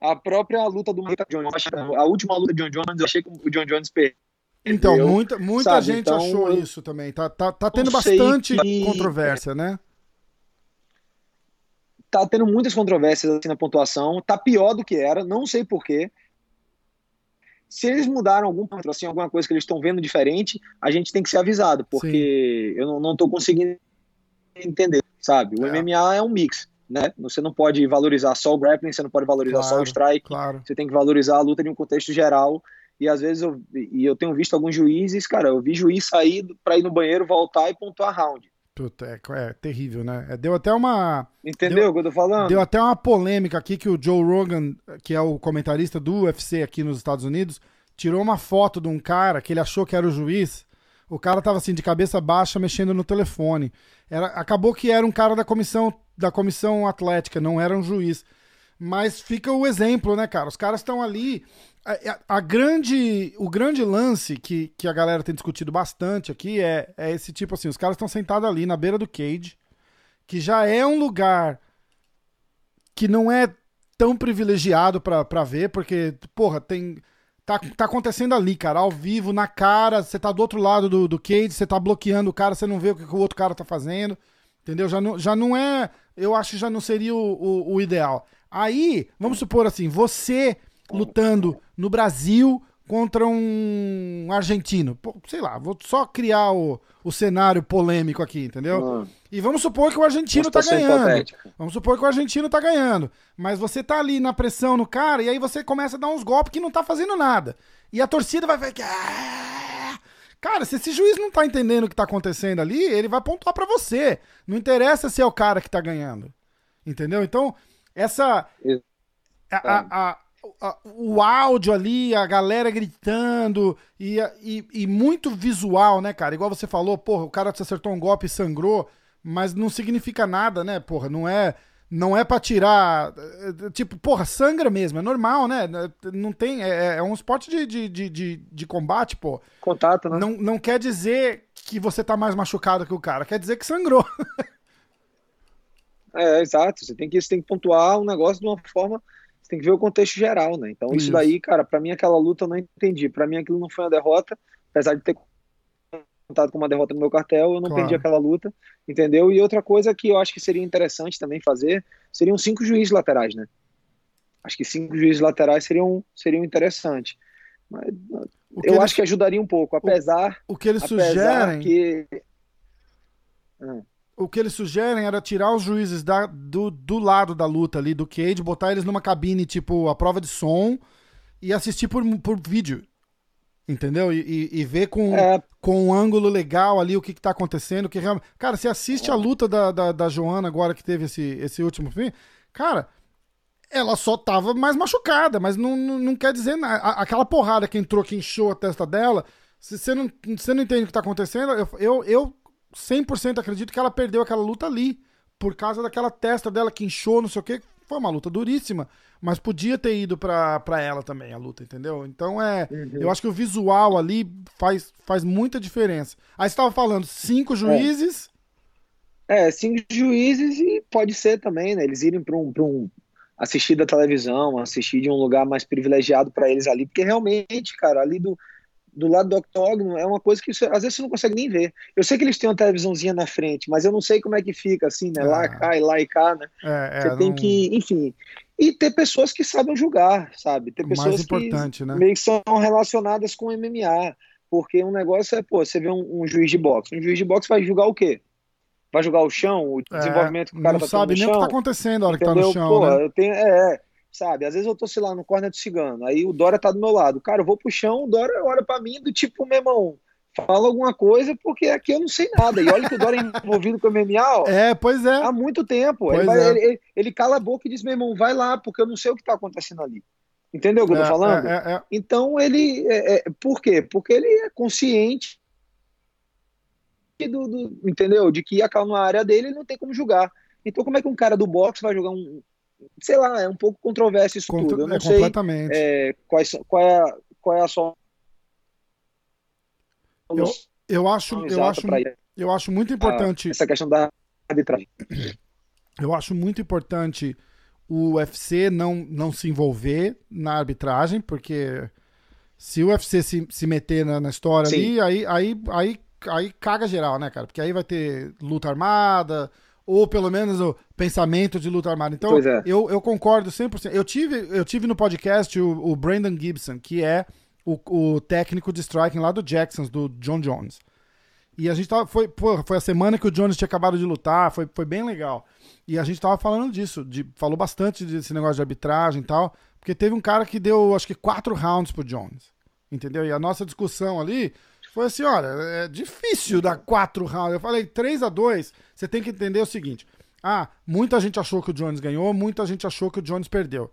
a própria luta do Michael Jones, a última luta do John Jones, eu achei que o John Jones perdeu. Então, muita, muita sabe, gente então, achou eu isso também. Tá, tá, tá tendo bastante que- controvérsia, né? Tá tendo muitas controvérsias assim na pontuação, tá pior do que era, não sei porquê. Se eles mudaram algum ponto, assim, alguma coisa que eles estão vendo diferente, a gente tem que ser avisado, porque eu não, não tô conseguindo entender, sabe? O É. MMA é um mix, né? Você não pode valorizar só o grappling, você não pode valorizar só Claro, o strike, Claro. você tem que valorizar a luta em um contexto geral. E às vezes eu, e eu tenho visto alguns juízes, cara, eu vi juiz sair para ir no banheiro, voltar e pontuar round. Puta, é, é terrível, né? É, Deu até uma. Entendeu o que eu tô falando? Deu até uma polêmica aqui que o Joe Rogan, que é o comentarista do UFC aqui nos Estados Unidos, tirou uma foto de um cara que ele achou que era o juiz. O cara tava assim de cabeça baixa mexendo no telefone. Era, acabou que era um cara da comissão da comissão atlética, não era um juiz. Mas fica o exemplo, né, cara? Os caras estão ali. A, a- grande, o grande lance que, que a galera tem discutido bastante aqui é, é esse tipo assim: os caras estão sentados ali na beira do cage, que já é um lugar que não é tão privilegiado pra ver, porque, porra, tem. Tá, tá acontecendo ali, cara, ao vivo, na cara, você tá do outro lado do, do cage, você tá bloqueando o cara, você não vê o que, que o outro cara tá fazendo. Entendeu? Já não, já não é. Eu acho que já não seria o, o, o ideal. Aí, vamos supor assim, você lutando no Brasil contra um argentino. Pô, sei lá, vou só criar o, o cenário polêmico aqui, entendeu? Hum. E vamos supor que o argentino tá ganhando. Hipotética. Vamos supor que o argentino tá ganhando. Mas você tá ali na pressão no cara e aí você começa a dar uns golpes que não tá fazendo nada. E a torcida vai ver que. Ah! Cara, se esse juiz não tá entendendo o que tá acontecendo ali, ele vai pontuar para você. Não interessa se é o cara que tá ganhando. Entendeu? Então, essa. A, a, a, o áudio ali, a galera gritando e, e, e, muito visual, né, cara? Igual você falou, porra, o cara te acertou um golpe e sangrou, mas não significa nada, né, porra? Não é não é pra tirar. Tipo, porra, sangra mesmo, é normal, né? Não tem. É, é um esporte de, de, de, de, de combate, pô. Contato, né? Não, não quer dizer que você tá mais machucado que o cara, quer dizer que sangrou. é, exato. Você tem que, você tem que pontuar um negócio de uma forma. Você tem que ver o contexto geral, né? Então, isso, isso daí, cara, para mim aquela luta eu não entendi. Para mim aquilo não foi uma derrota, apesar de ter com uma derrota no meu cartel, eu não claro. perdi aquela luta, entendeu? E outra coisa que eu acho que seria interessante também fazer, seriam cinco juízes laterais, né? Acho que cinco juízes laterais seriam, seriam interessantes. Mas eu acho que ajudaria um pouco, apesar... O, o que eles sugerem... Que... Hum. O que eles sugerem era tirar os juízes da, do, do lado da luta ali, do cage, botar eles numa cabine, tipo, a prova de som, e assistir por, por vídeo. Entendeu? E, e, e ver com, é. com um ângulo legal ali o que, que tá acontecendo. Que realmente... Cara, você assiste a luta da, da, da Joana agora que teve esse, esse último fim. Cara, ela só tava mais machucada, mas não, não, não quer dizer nada. Aquela porrada que entrou, que inchou a testa dela, se você não, você não entende o que tá acontecendo, eu, eu, eu 100% acredito que ela perdeu aquela luta ali. Por causa daquela testa dela que inchou, não sei o que. Foi uma luta duríssima. Mas podia ter ido pra, pra ela também a luta, entendeu? Então é. Uhum. Eu acho que o visual ali faz, faz muita diferença. Aí você tava falando cinco juízes. É, é cinco juízes e pode ser também, né? Eles irem pra um, pra um assistir da televisão, assistir de um lugar mais privilegiado para eles ali, porque realmente, cara, ali do, do lado do octógono é uma coisa que você, às vezes você não consegue nem ver. Eu sei que eles têm uma televisãozinha na frente, mas eu não sei como é que fica assim, né? Lá, é. cá e lá e cá, né? É, é, você tem não... que, enfim e ter pessoas que sabem julgar, sabe? Ter pessoas que né? meio que são relacionadas com MMA. Porque um negócio é, pô, você vê um, um, juiz de boxe. Um juiz de boxe vai julgar o quê? Vai julgar o chão, o é, desenvolvimento que o cara não tá sabe nem o que tá acontecendo na hora entendeu? que tá no chão, pô, né? Eu tenho, é, sabe? Às vezes eu tô, sei lá, no corner do cigano, aí o Dória tá do meu lado. Cara, eu vou pro chão, o Dória olha pra mim do tipo, meu irmão, fala alguma coisa, porque aqui eu não sei nada. E olha que o Dora é envolvido com o MMA, ó, É, pois é. Há muito tempo. Ele, vai, é. ele, ele, cala a boca e diz, meu irmão, vai lá, porque eu não sei o que está acontecendo ali. Entendeu o que eu tô é, falando? É, é, então ele. por quê? Porque ele é consciente do, do, entendeu? De que aquela na área dele ele não tem como julgar. Então, como é que um cara do boxe vai jogar um. Sei lá, é um pouco controverso isso Contra, tudo. Eu não sei completamente. qual, qual, é, qual é a sua eu, eu acho, eu acho, eu acho muito importante. essa questão da arbitragem. Eu acho muito importante o UFC não, não se envolver na arbitragem, porque se o UFC se, se meter na, na história Sim. ali, aí, aí, aí, aí caga geral, né, cara? Porque aí vai ter luta armada, ou pelo menos o pensamento de luta armada. Então, é. eu, eu concordo 100%. Eu tive, eu tive no podcast o, o Brandon Gibson, que é o, o técnico de striking lá do Jacksons, do John Jones. E a gente tava. Foi, pô, foi a semana que o Jones tinha acabado de lutar, foi, foi bem legal. E a gente tava falando disso, de, falou bastante desse negócio de arbitragem e tal, porque teve um cara que deu, acho que, quatro rounds pro Jones. Entendeu? E a nossa discussão ali foi assim: olha, é difícil dar quatro rounds. Eu falei, 3 a 2 você tem que entender o seguinte. Ah, muita gente achou que o Jones ganhou, muita gente achou que o Jones perdeu.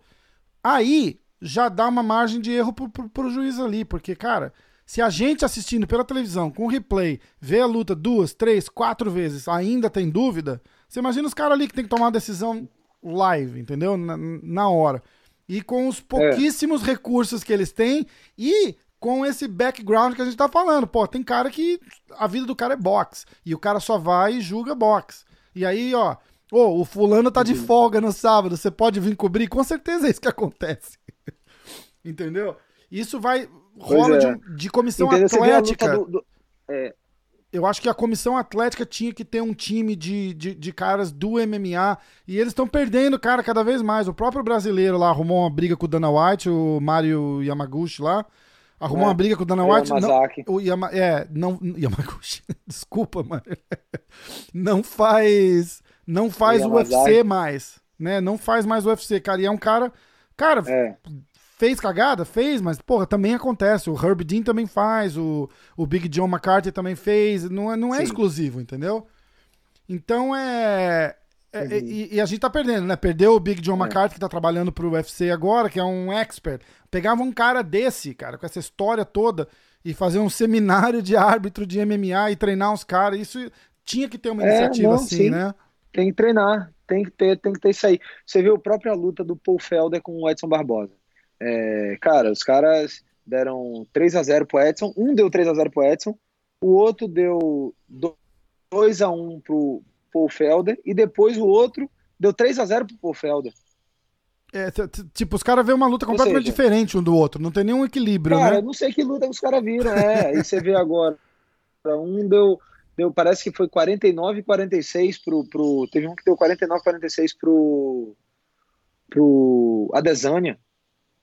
Aí, já dá uma margem de erro pro, pro, pro juiz ali, porque, cara, se a gente assistindo pela televisão, com replay, vê a luta duas, três, quatro vezes, ainda tem dúvida, você imagina os caras ali que tem que tomar uma decisão live, entendeu? Na, na hora. E com os pouquíssimos é. recursos que eles têm e com esse background que a gente tá falando. Pô, tem cara que a vida do cara é boxe. E o cara só vai e julga boxe. E aí, ó, oh, o fulano tá de uhum. folga no sábado, você pode vir cobrir? Com certeza é isso que acontece. Entendeu? Isso vai. rola é. de, de, comissão Entendeu? atlética. Do, do, é, eu acho que a comissão atlética tinha que ter um time de, de, de caras do MMA e eles estão perdendo, cara, cada vez mais. O próprio brasileiro lá arrumou uma briga com o Dana White, o Mario Yamaguchi lá. Arrumou é, uma briga com o Dana White. Não, o Yama, é, não. Yamaguchi, desculpa, mano. Não faz. Não faz o UFC mais. Né? Não faz mais o UFC, cara. E é um cara. Cara, é. Fez cagada? Fez, mas, porra, também acontece. O Herb Dean também faz, o, o Big John McCarthy também fez. Não é, não é exclusivo, entendeu? Então é. É uhum. e, e, a gente tá perdendo, né? Perdeu o Big John é. McCarthy, que tá trabalhando pro UFC agora, que é um expert. Pegava um cara desse, cara, com essa história toda, e fazer um seminário de árbitro de MMA e treinar uns caras. Isso tinha que ter uma é, iniciativa não, assim, sim. né? Tem que treinar, tem que ter, tem que ter isso aí. Você viu a própria luta do Paul Felder com o Edson Barbosa. É, cara, os caras deram 3 a 0 pro Edson, um deu 3 a 0 pro Edson, o outro deu 2 a 1 pro Paul Felder e depois o outro deu 3 a 0 pro Paul Felder. É, tipo, os caras vêem uma luta completamente seja, diferente um do outro, não tem nenhum equilíbrio, cara, né? não sei que luta os caras viram, é. e você vê agora, um deu, deu, parece que foi 49 e 46 pro, pro. Teve um que deu 49 e 46 pro. pro Adesanya.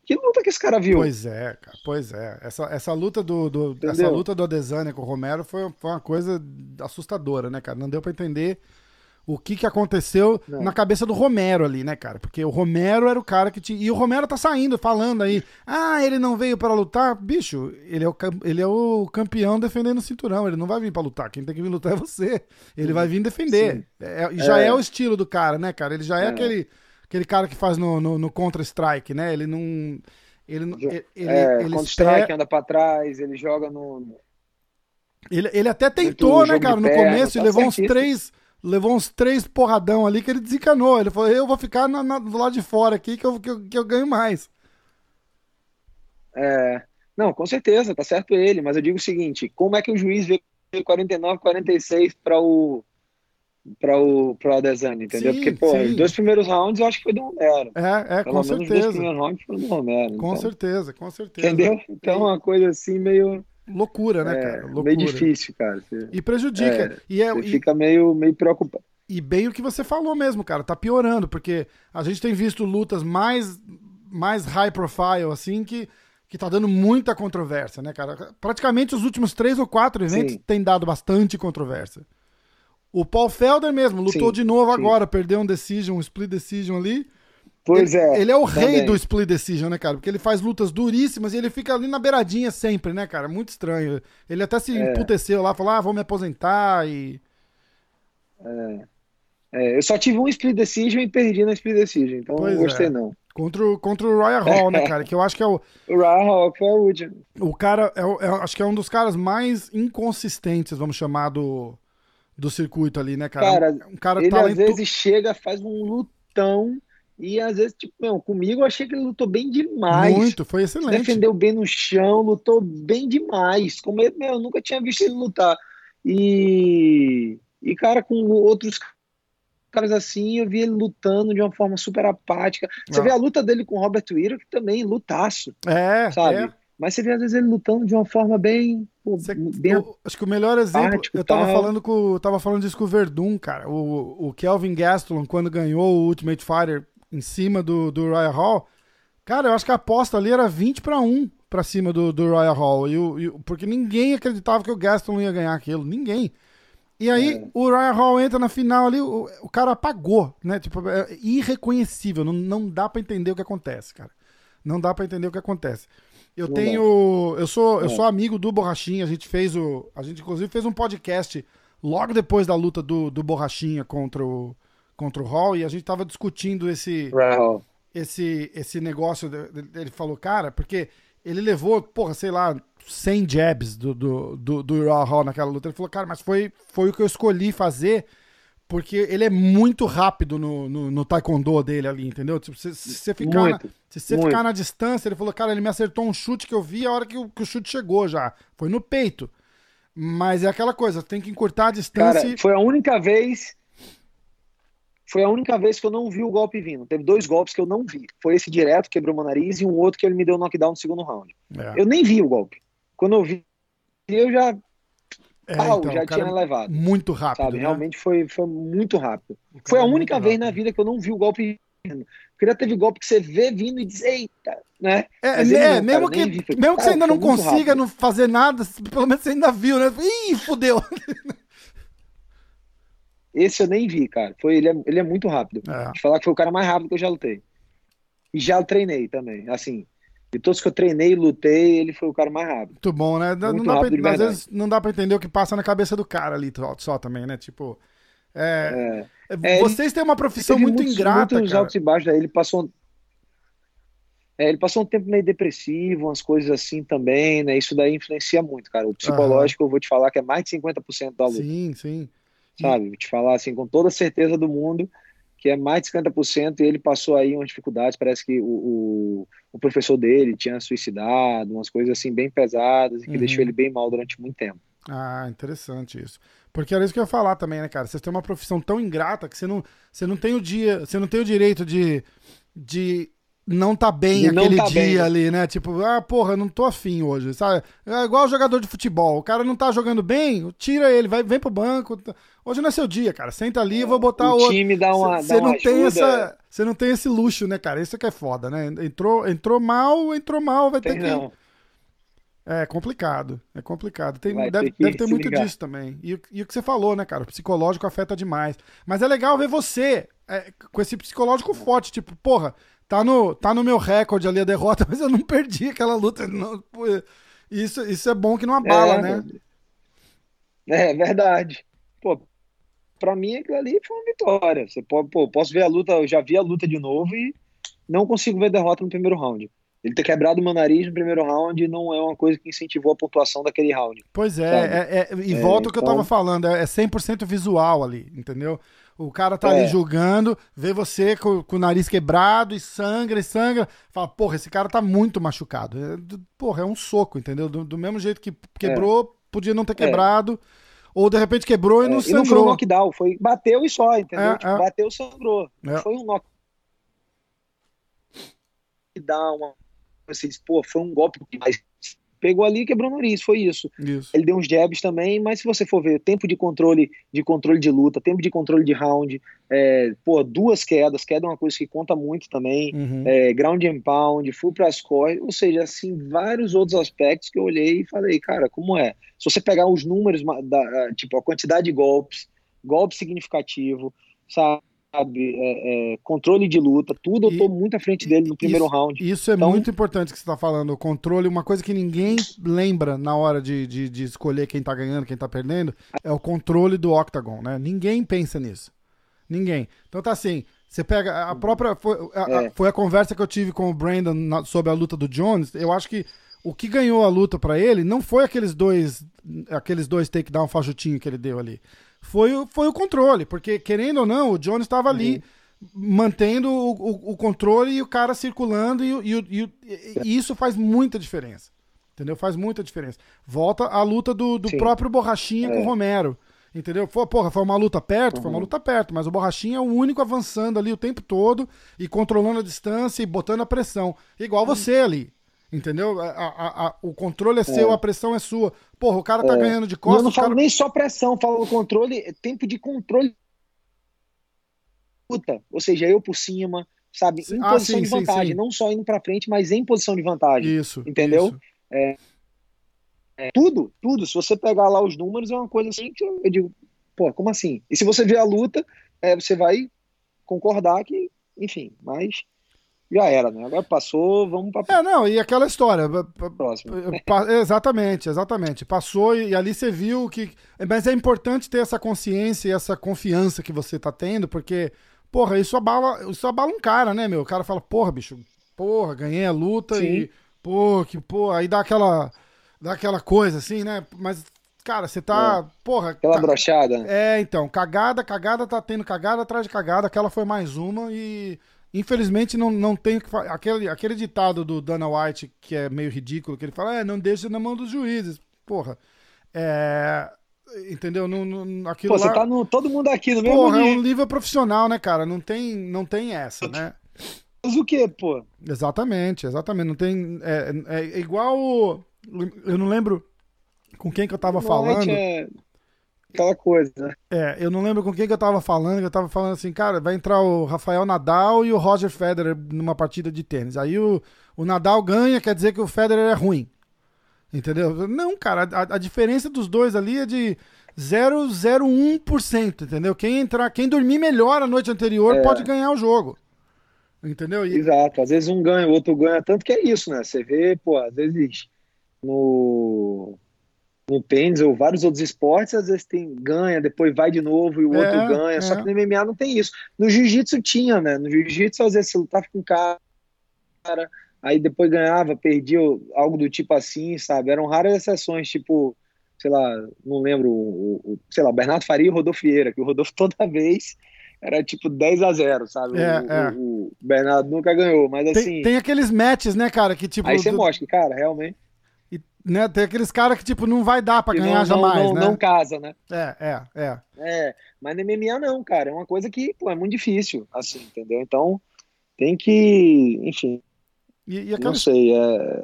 Que luta que esse cara viu? Pois é, cara, pois é. Essa, essa luta do, do essa luta do Adesanya com o Romero foi, foi uma coisa assustadora, né, cara? Não deu para entender o que, que aconteceu na cabeça do Romero ali, né, cara? Porque o Romero era o cara que tinha. E o Romero tá saindo, falando aí. Ah, ele não veio para lutar. Bicho, ele é, o, ele é o campeão defendendo o cinturão. Ele não vai vir para lutar. Quem tem que vir lutar é você. Ele vai vir defender. É, já é. é. o estilo do cara, né, cara? Ele já é, é. aquele aquele cara que faz no, no, no Counter-Strike, né? Ele não. Ele, ele, é, ele Counter-Strike anda pra trás, ele joga no. Ele, ele até tentou, né, cara, no começo, tá e levou uns três. Levou uns três porradão ali que ele desencanou. Ele falou: eu vou ficar na, na, do lado de fora aqui que eu, que eu, que eu ganho mais. É. Não, com certeza, tá certo ele, mas eu digo o seguinte: como é que o juiz vê 49, 46 para o para o pro Adesanya, entendeu? Sim, Porque, pô, sim. os dois primeiros rounds eu acho que foi do Romero. É, é, Pelo com certeza. Os dois primeiros rounds foram do Romero. Com então, certeza, com certeza. Entendeu? Então, é uma coisa assim meio. Loucura, né, é, cara? Loucura. Meio difícil, cara. Você, e prejudica. É, e é, e, fica meio, meio preocupado. E bem o que você falou mesmo, cara. Tá piorando, porque a gente tem visto lutas mais, mais high profile, assim, que, que tá dando muita controvérsia, né, cara? Praticamente os últimos três ou quatro eventos Sim. tem dado bastante controvérsia. O Paul Felder mesmo lutou sim, de novo sim. agora, perdeu um decision, um split decision ali. Pois ele, é. Ele é o também. rei do split decision, né, cara? Porque ele faz lutas duríssimas e ele fica ali na beiradinha sempre, né, cara? Muito estranho. Ele até se é. emputeceu lá, falou: ah, vou me aposentar e. É. é. eu só tive um split decision e perdi na split decision, então pois não gostei, é. não. Contra o, contra o Ryan Hall, né, cara? Que eu acho que é o. O Ryan Hall, foi o último. O cara, é, é, acho que é um dos caras mais inconsistentes, vamos chamar, do do circuito ali, né, cara? Cara, um cara ele talento... às vezes chega, faz um lutão e às vezes, tipo, meu, comigo eu achei que ele lutou bem demais. Muito, foi excelente. Defendeu bem no chão, lutou bem demais. Como ele, meu, eu nunca tinha visto ele lutar. E, e cara, com outros caras assim, eu vi ele lutando de uma forma super apática. Você ah. vê a luta dele com o Robert Wiro, que também lutaço. É, sabe? É. Mas você vê às vezes ele lutando de uma forma bem. Pô, bem eu, acho que o melhor exemplo. Eu tava falando, com, tava falando disso com o Verdun, cara. O, o Kelvin Gastelum, quando ganhou o Ultimate Fighter em cima do, do Royal Hall. Cara, eu acho que a aposta ali era 20 para 1 para cima do, do Royal Hall. E o, e, porque ninguém acreditava que o Gastelum ia ganhar aquilo. Ninguém. E aí é. o Ryan Hall entra na final ali, o, o cara apagou, né? Tipo, é irreconhecível. Não, não dá para entender o que acontece, cara. Não dá para entender o que acontece. Eu tenho. Eu sou, eu é. sou amigo do Borrachinha. A gente fez o. A gente, inclusive, fez um podcast logo depois da luta do, do Borrachinha contra o, contra o Hall. E a gente tava discutindo esse. Esse, esse negócio. Ele falou, cara, porque ele levou, porra, sei lá, 100 jabs do, do, do, do Hall naquela luta. Ele falou, cara, mas foi, foi o que eu escolhi fazer porque ele é muito rápido no, no, no taekwondo dele ali, entendeu? Tipo, se, se você ficar, muito, na, se você ficar na distância, ele falou, cara, ele me acertou um chute que eu vi a hora que o, que o chute chegou já. Foi no peito. Mas é aquela coisa, tem que encurtar a distância. Cara, foi a única vez. Foi a única vez que eu não vi o golpe vindo. Teve dois golpes que eu não vi. Foi esse direto, quebrou meu nariz, e um outro que ele me deu knockdown no segundo round. É. Eu nem vi o golpe. Quando eu vi, eu já é, pau, então, já tinha levado. Muito rápido. Sabe? Né? Realmente foi, foi muito rápido. Foi a única vez na vida que eu não vi o golpe porque já teve golpe que você vê vindo e diz, eita, né? É, é mesmo, que, vi, mesmo que você ainda não consiga não fazer nada, pelo menos você ainda viu, né? Ih, fudeu. Esse eu nem vi, cara. Foi, ele, é, ele é muito rápido. É. De falar que foi o cara mais rápido que eu já lutei. E já treinei também. Assim, de todos que eu treinei e lutei, ele foi o cara mais rápido. Muito bom, né? Muito não dá pra, às vezes não dá pra entender o que passa na cabeça do cara ali só também, né? Tipo. É, é, é vocês têm uma profissão muito muitos, ingrata. Muitos cara. altos e baixos, ele passou. É, ele passou um tempo meio depressivo, umas coisas assim também, né? Isso daí influencia muito, cara. O psicológico, uhum. eu vou te falar que é mais de 50% da luta. Sim, sim. Sabe? Vou te falar assim, com toda a certeza do mundo, que é mais de 50%, e ele passou aí umas dificuldades. Parece que o, o, o professor dele tinha suicidado, umas coisas assim bem pesadas, e que uhum. deixou ele bem mal durante muito tempo. Ah, interessante isso. Porque era isso que eu ia falar também, né, cara? Vocês têm uma profissão tão ingrata que você não, você não tem o dia, você não tem o direito de, de não tá bem aquele tá dia bem. ali, né? Tipo, ah, porra, não tô afim hoje, sabe? É igual jogador de futebol. O cara não tá jogando bem, tira ele, vai, vem pro banco. Hoje não é seu dia, cara. Senta ali, e vou botar o outro. time dá uma, Você não tem essa, você não tem esse luxo, né, cara? Isso que é foda, né? Entrou, entrou mal, entrou mal, vai tem ter que não. É complicado, é complicado. Tem, deve, ter, deve ter muito ligar. disso também. E, e, o que você falou, né, cara? O psicológico afeta demais. Mas é legal ver você é, com esse psicológico forte, tipo, porra, tá no, tá no meu recorde ali a derrota, mas eu não perdi aquela luta. Não, isso, isso é bom que não abala, é, né? É verdade. Pô, pra mim aquilo ali foi uma vitória. Você pode, pô, posso ver a luta, eu já vi a luta de novo e não consigo ver derrota no primeiro round. Ele ter quebrado o meu nariz no primeiro round não é uma coisa que incentivou a pontuação daquele round. Pois é, é, é, e é, volta o que então... eu tava falando, é 100% visual ali, entendeu? O cara tá é. ali julgando, vê você com, com, o nariz quebrado e sangra e sangra, fala, porra, esse cara tá muito machucado. É, porra, é um soco, entendeu? Do, do mesmo jeito que quebrou, é. podia não ter quebrado. Ou de repente quebrou e não sangrou. E não foi um knockdown, foi bateu e só, entendeu? Tipo, bateu e sangrou. Não foi um knockdown. Down, você diz, pô, foi um golpe, mas pegou ali e quebrou o nariz, foi isso. isso. Ele deu uns jabs também, mas se você for ver, tempo de controle de controle de luta, tempo de controle de round, é, pô, duas quedas, queda é uma coisa que conta muito também, uhum. é, ground and pound, full press core, ou seja, assim, vários outros aspectos que eu olhei e falei, cara, como é? Se você pegar os números, da, tipo, a quantidade de golpes, golpe significativo, sabe? Sabe, é, é, controle de luta, tudo, eu tô muito à frente dele no primeiro isso, round. Isso é então, muito importante que você tá falando, o controle, uma coisa que ninguém lembra na hora de, de, de, escolher quem tá ganhando, quem tá perdendo, é o controle do octagon, né? Ninguém pensa nisso. Ninguém. Então tá assim, você pega a própria. Foi a, é. foi a conversa que eu tive com o Brandon na, sobre a luta do Jones. Eu acho que o que ganhou a luta para ele não foi aqueles dois aqueles dois takedown fajutinho que ele deu ali foi, foi o controle, porque querendo ou não, o Jones estava ali uhum. mantendo o, o, o, controle e o cara circulando, e, e, e, e, isso faz muita diferença. Entendeu? Faz muita diferença. Volta a luta do, do próprio Borrachinha é. com o Romero. Entendeu? Foi, porra, foi uma luta perto? Uhum. Foi uma uhum. luta perto, mas o Borrachinha é o único avançando ali o tempo todo e controlando a distância e botando a pressão. Igual uhum. você ali. Entendeu? A, a, a, o controle é, é, seu, a pressão é sua. Porra, o cara tá é. ganhando de costas. Eu não falo cara... nem só pressão, falo controle, é tempo de controle. Ou seja, eu por cima, sabe? Em ah, posição sim, de vantagem. Sim, sim. Não só indo pra frente, mas em posição de vantagem. Isso. Entendeu? Isso. É, é, tudo, tudo. Se você pegar lá os números, é uma coisa assim que eu, eu digo, pô, como assim? E se você ver a luta, é, você vai concordar que, enfim, mas já era, né? Agora passou, vamos para É, não, e aquela história. Próximo. exatamente, exatamente. Passou e, ali você viu que. Mas é importante ter essa consciência e essa confiança que você tá tendo, porque, porra, isso abala, isso abala um cara, né, meu? O cara fala, porra, bicho, porra, ganhei a luta Sim. e. Pô, que porra, aí dá aquela. Dá aquela coisa assim, né? Mas cara, você tá. É. Porra. Aquela brochada. É, então, cagada, cagada, tá tendo cagada atrás de cagada. Aquela foi mais uma e Infelizmente não, não tem que aquele aquele ditado do Dana White que é meio ridículo que ele fala, é, não deixa na mão dos juízes. Porra. É, entendeu? No, no, aquilo Pô, lá... você tá no todo mundo aqui no mesmo Porra, é um nível profissional, né, cara? Não tem não tem essa, né? Mas o que, pô? Exatamente, exatamente. Não tem é, é igual eu não lembro com quem que eu tava falando. É aquela coisa, né? É, eu não lembro com quem que eu tava falando, que eu tava falando assim, cara, vai entrar o Rafael Nadal e o Roger Federer numa partida de tênis. Aí o, o Nadal ganha, quer dizer que o Federer é ruim. Entendeu? Não, cara, a, a diferença dos dois ali é de 0,01%, entendeu? Quem entrar, quem dormir melhor a noite anterior é. pode ganhar o jogo. Entendeu? E... Exato, às vezes um ganha, o outro ganha, tanto que é isso, né? Você vê, pô, às vezes no no tênis ou vários outros esportes, às vezes tem ganha, depois vai de novo e o é, outro ganha. É. Só que no MMA não tem isso. No jiu-jitsu tinha, né? No jiu-jitsu, às vezes você lutava com um cara, aí depois ganhava, perdia algo do tipo assim, sabe? Eram raras exceções, tipo, sei lá, não lembro, o, o sei lá, Bernardo Faria e Rodolfo Vieira, que o Rodolfo toda vez era tipo 10 a 0 sabe? É, o, é. o, Bernardo nunca ganhou, mas tem, assim. Tem aqueles matches, né, cara? Que tipo. Aí você do... mostra que, cara, realmente né, tem aqueles caras que, tipo, não vai dar pra que ganhar não, jamais, não, né? Não casa, né? É, é, é. É, mas no MMA não, cara. É uma coisa que, pô, é muito difícil, assim, entendeu? Então, tem que, enfim. E, e aquela... Não sei, é...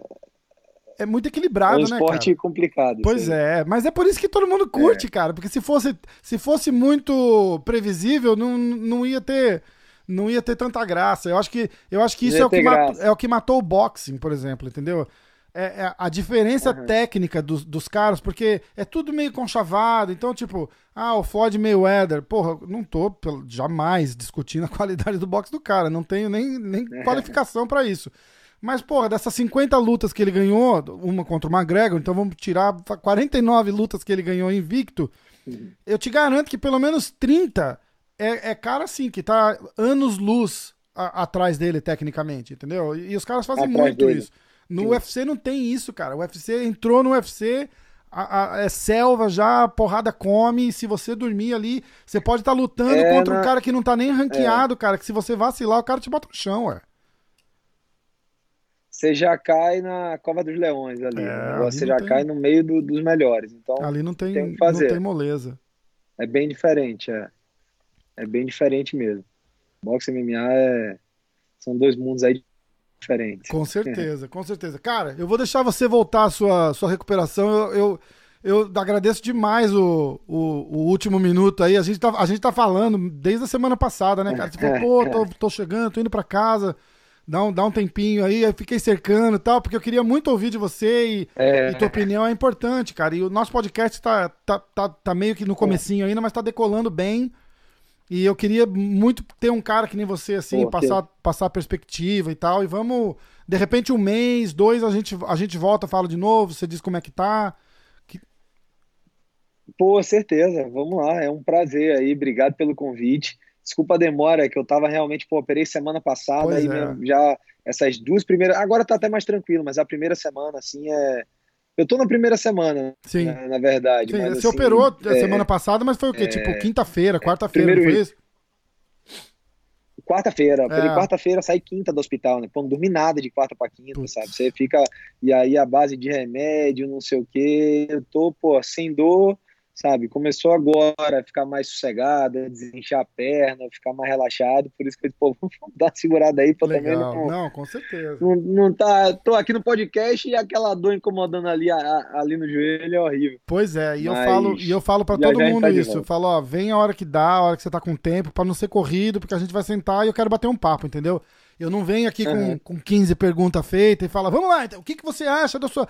É muito equilibrado, né, cara? É um esporte né, complicado. Pois assim. é, mas é por isso que todo mundo curte, é. cara. Porque se fosse, se fosse muito previsível, não, não ia ter não ia ter tanta graça. Eu acho que, eu acho que isso é o que, matou, é o que matou o boxing, por exemplo, entendeu? É, é, a diferença uhum. técnica dos, dos caras, porque é tudo meio conchavado. Então, tipo, ah, o Floyd Mayweather, porra, não tô jamais discutindo a qualidade do boxe do cara, não tenho nem, nem qualificação para isso. Mas, porra, dessas 50 lutas que ele ganhou, uma contra o McGregor, então vamos tirar 49 lutas que ele ganhou invicto. Uhum. Eu te garanto que pelo menos 30 é, é cara assim, que tá anos-luz atrás dele, tecnicamente, entendeu? E, e os caras fazem atrás muito dele. isso. No Sim. UFC não tem isso, cara. O UFC entrou no UFC, a, a, é selva já, porrada come. Se você dormir ali, você pode estar tá lutando é, contra na... um cara que não tá nem ranqueado, é. cara. Que se você vacilar, o cara te bota no chão, ué. Você já cai na cova dos leões ali. É, né? Você já tem... cai no meio do, dos melhores. Então, ali não tem, tem não tem moleza. É bem diferente, é. É bem diferente mesmo. Boxe MMA é... são dois mundos aí diferente. Com certeza, com certeza. Cara, eu vou deixar você voltar à sua, sua recuperação. Eu, eu, eu agradeço demais o, o, o, último minuto aí. A gente, tá, a gente tá falando desde a semana passada, né, cara? Você falou, pô, tô, tô chegando, tô indo pra casa. Dá um, dá um tempinho aí, eu fiquei cercando e tal, porque eu queria muito ouvir de você e, é. e tua opinião é importante, cara. E o nosso podcast tá, tá, tá, tá meio que no comecinho ainda, mas tá decolando bem. E eu queria muito ter um cara que nem você, assim, Pô, passar, passar perspectiva e tal. E vamos, de repente, um mês, dois, a gente, a gente volta, fala de novo, você diz como é que tá. Que... Pô, certeza, vamos lá, é um prazer aí, obrigado pelo convite. Desculpa a demora, que eu tava realmente, pô, operei semana passada, aí é. já essas duas primeiras. Agora tá até mais tranquilo, mas a primeira semana, assim, é eu tô na primeira semana, Sim. Na, na verdade. Sim, mas, você assim, operou é, semana passada, mas foi o quê? Tipo, é, tipo, quinta-feira, quarta-feira, primeiro... foi isso? Quarta-feira, é. quarta-feira saí quinta do hospital, né? Pô, não dormi nada de quarta pra quinta, Putz. sabe? Você fica, e aí a base de remédio, não sei o quê, eu tô, pô, sem dor, sabe? Começou agora a ficar mais sossegada, desinchar a perna, ficar mais relaxado, por isso que eu pô, vamos dar uma segurada aí pra Legal. também não, não, com certeza. Não, não tá, tô aqui no podcast e aquela dor incomodando ali, a, ali no joelho é horrível. Pois é, e Mas eu falo, e eu falo para todo mundo tá isso, eu falo, ó, vem a hora que dá, a hora que você tá com tempo, para não ser corrido, porque a gente vai sentar e eu quero bater um papo, entendeu? Eu não venho aqui uhum. com, com 15 perguntas feitas e fala, vamos lá, então, o que, que você acha da sua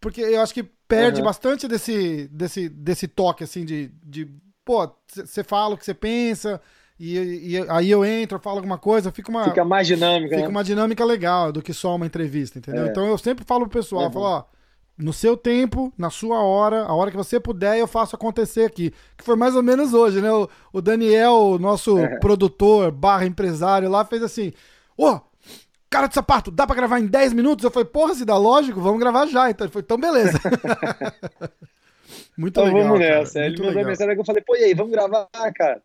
porque eu acho que perde uhum. bastante desse, desse, desse toque, assim, de, de pô, você fala o que você pensa, e, e, aí eu entro, falo alguma coisa, fica uma. Fica mais dinâmica. Fica né? uma dinâmica legal do que só uma entrevista, entendeu? É. Então eu sempre falo pro pessoal, uhum. falo, ó, no seu tempo, na sua hora, a hora que você puder, eu faço acontecer aqui. Que foi mais ou menos hoje, né? O, o Daniel, nosso é. produtor barra empresário lá, fez assim: Ô, oh, cara de sapato, dá pra gravar em 10 minutos? Eu falei, porra, se dá lógico, vamos gravar já. Então ele falou, então beleza. muito então, legal. Vamos nessa. Cara, ele mandou legal. mensagem que eu falei, pô, e aí, vamos gravar, cara?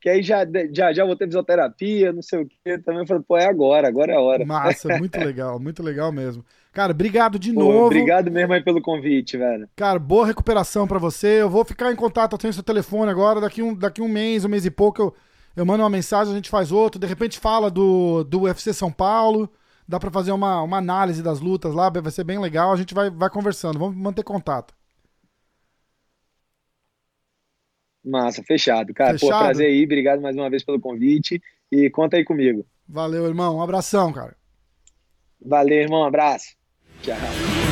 Que aí já, já, já vou ter fisioterapia, não sei o quê. Também eu falei, pô, é agora, agora é a hora. Massa, muito legal, muito legal mesmo. Cara, obrigado de pô, novo. Obrigado mesmo aí pelo convite, velho. Cara, boa recuperação para você. Eu vou ficar em contato, eu tenho seu telefone agora, daqui um, daqui um mês, um mês e pouco, eu, eu mando uma mensagem, a gente faz outro, de repente fala do, do UFC São Paulo, dá para fazer uma, uma análise das lutas lá, vai ser bem legal, a gente vai, vai conversando, vamos manter contato. Massa, fechado, cara. Fechado? Pô, prazer aí, obrigado mais uma vez pelo convite e conta aí comigo. Valeu, irmão, um abração, cara. Valeu, irmão, um abraço. Tchau.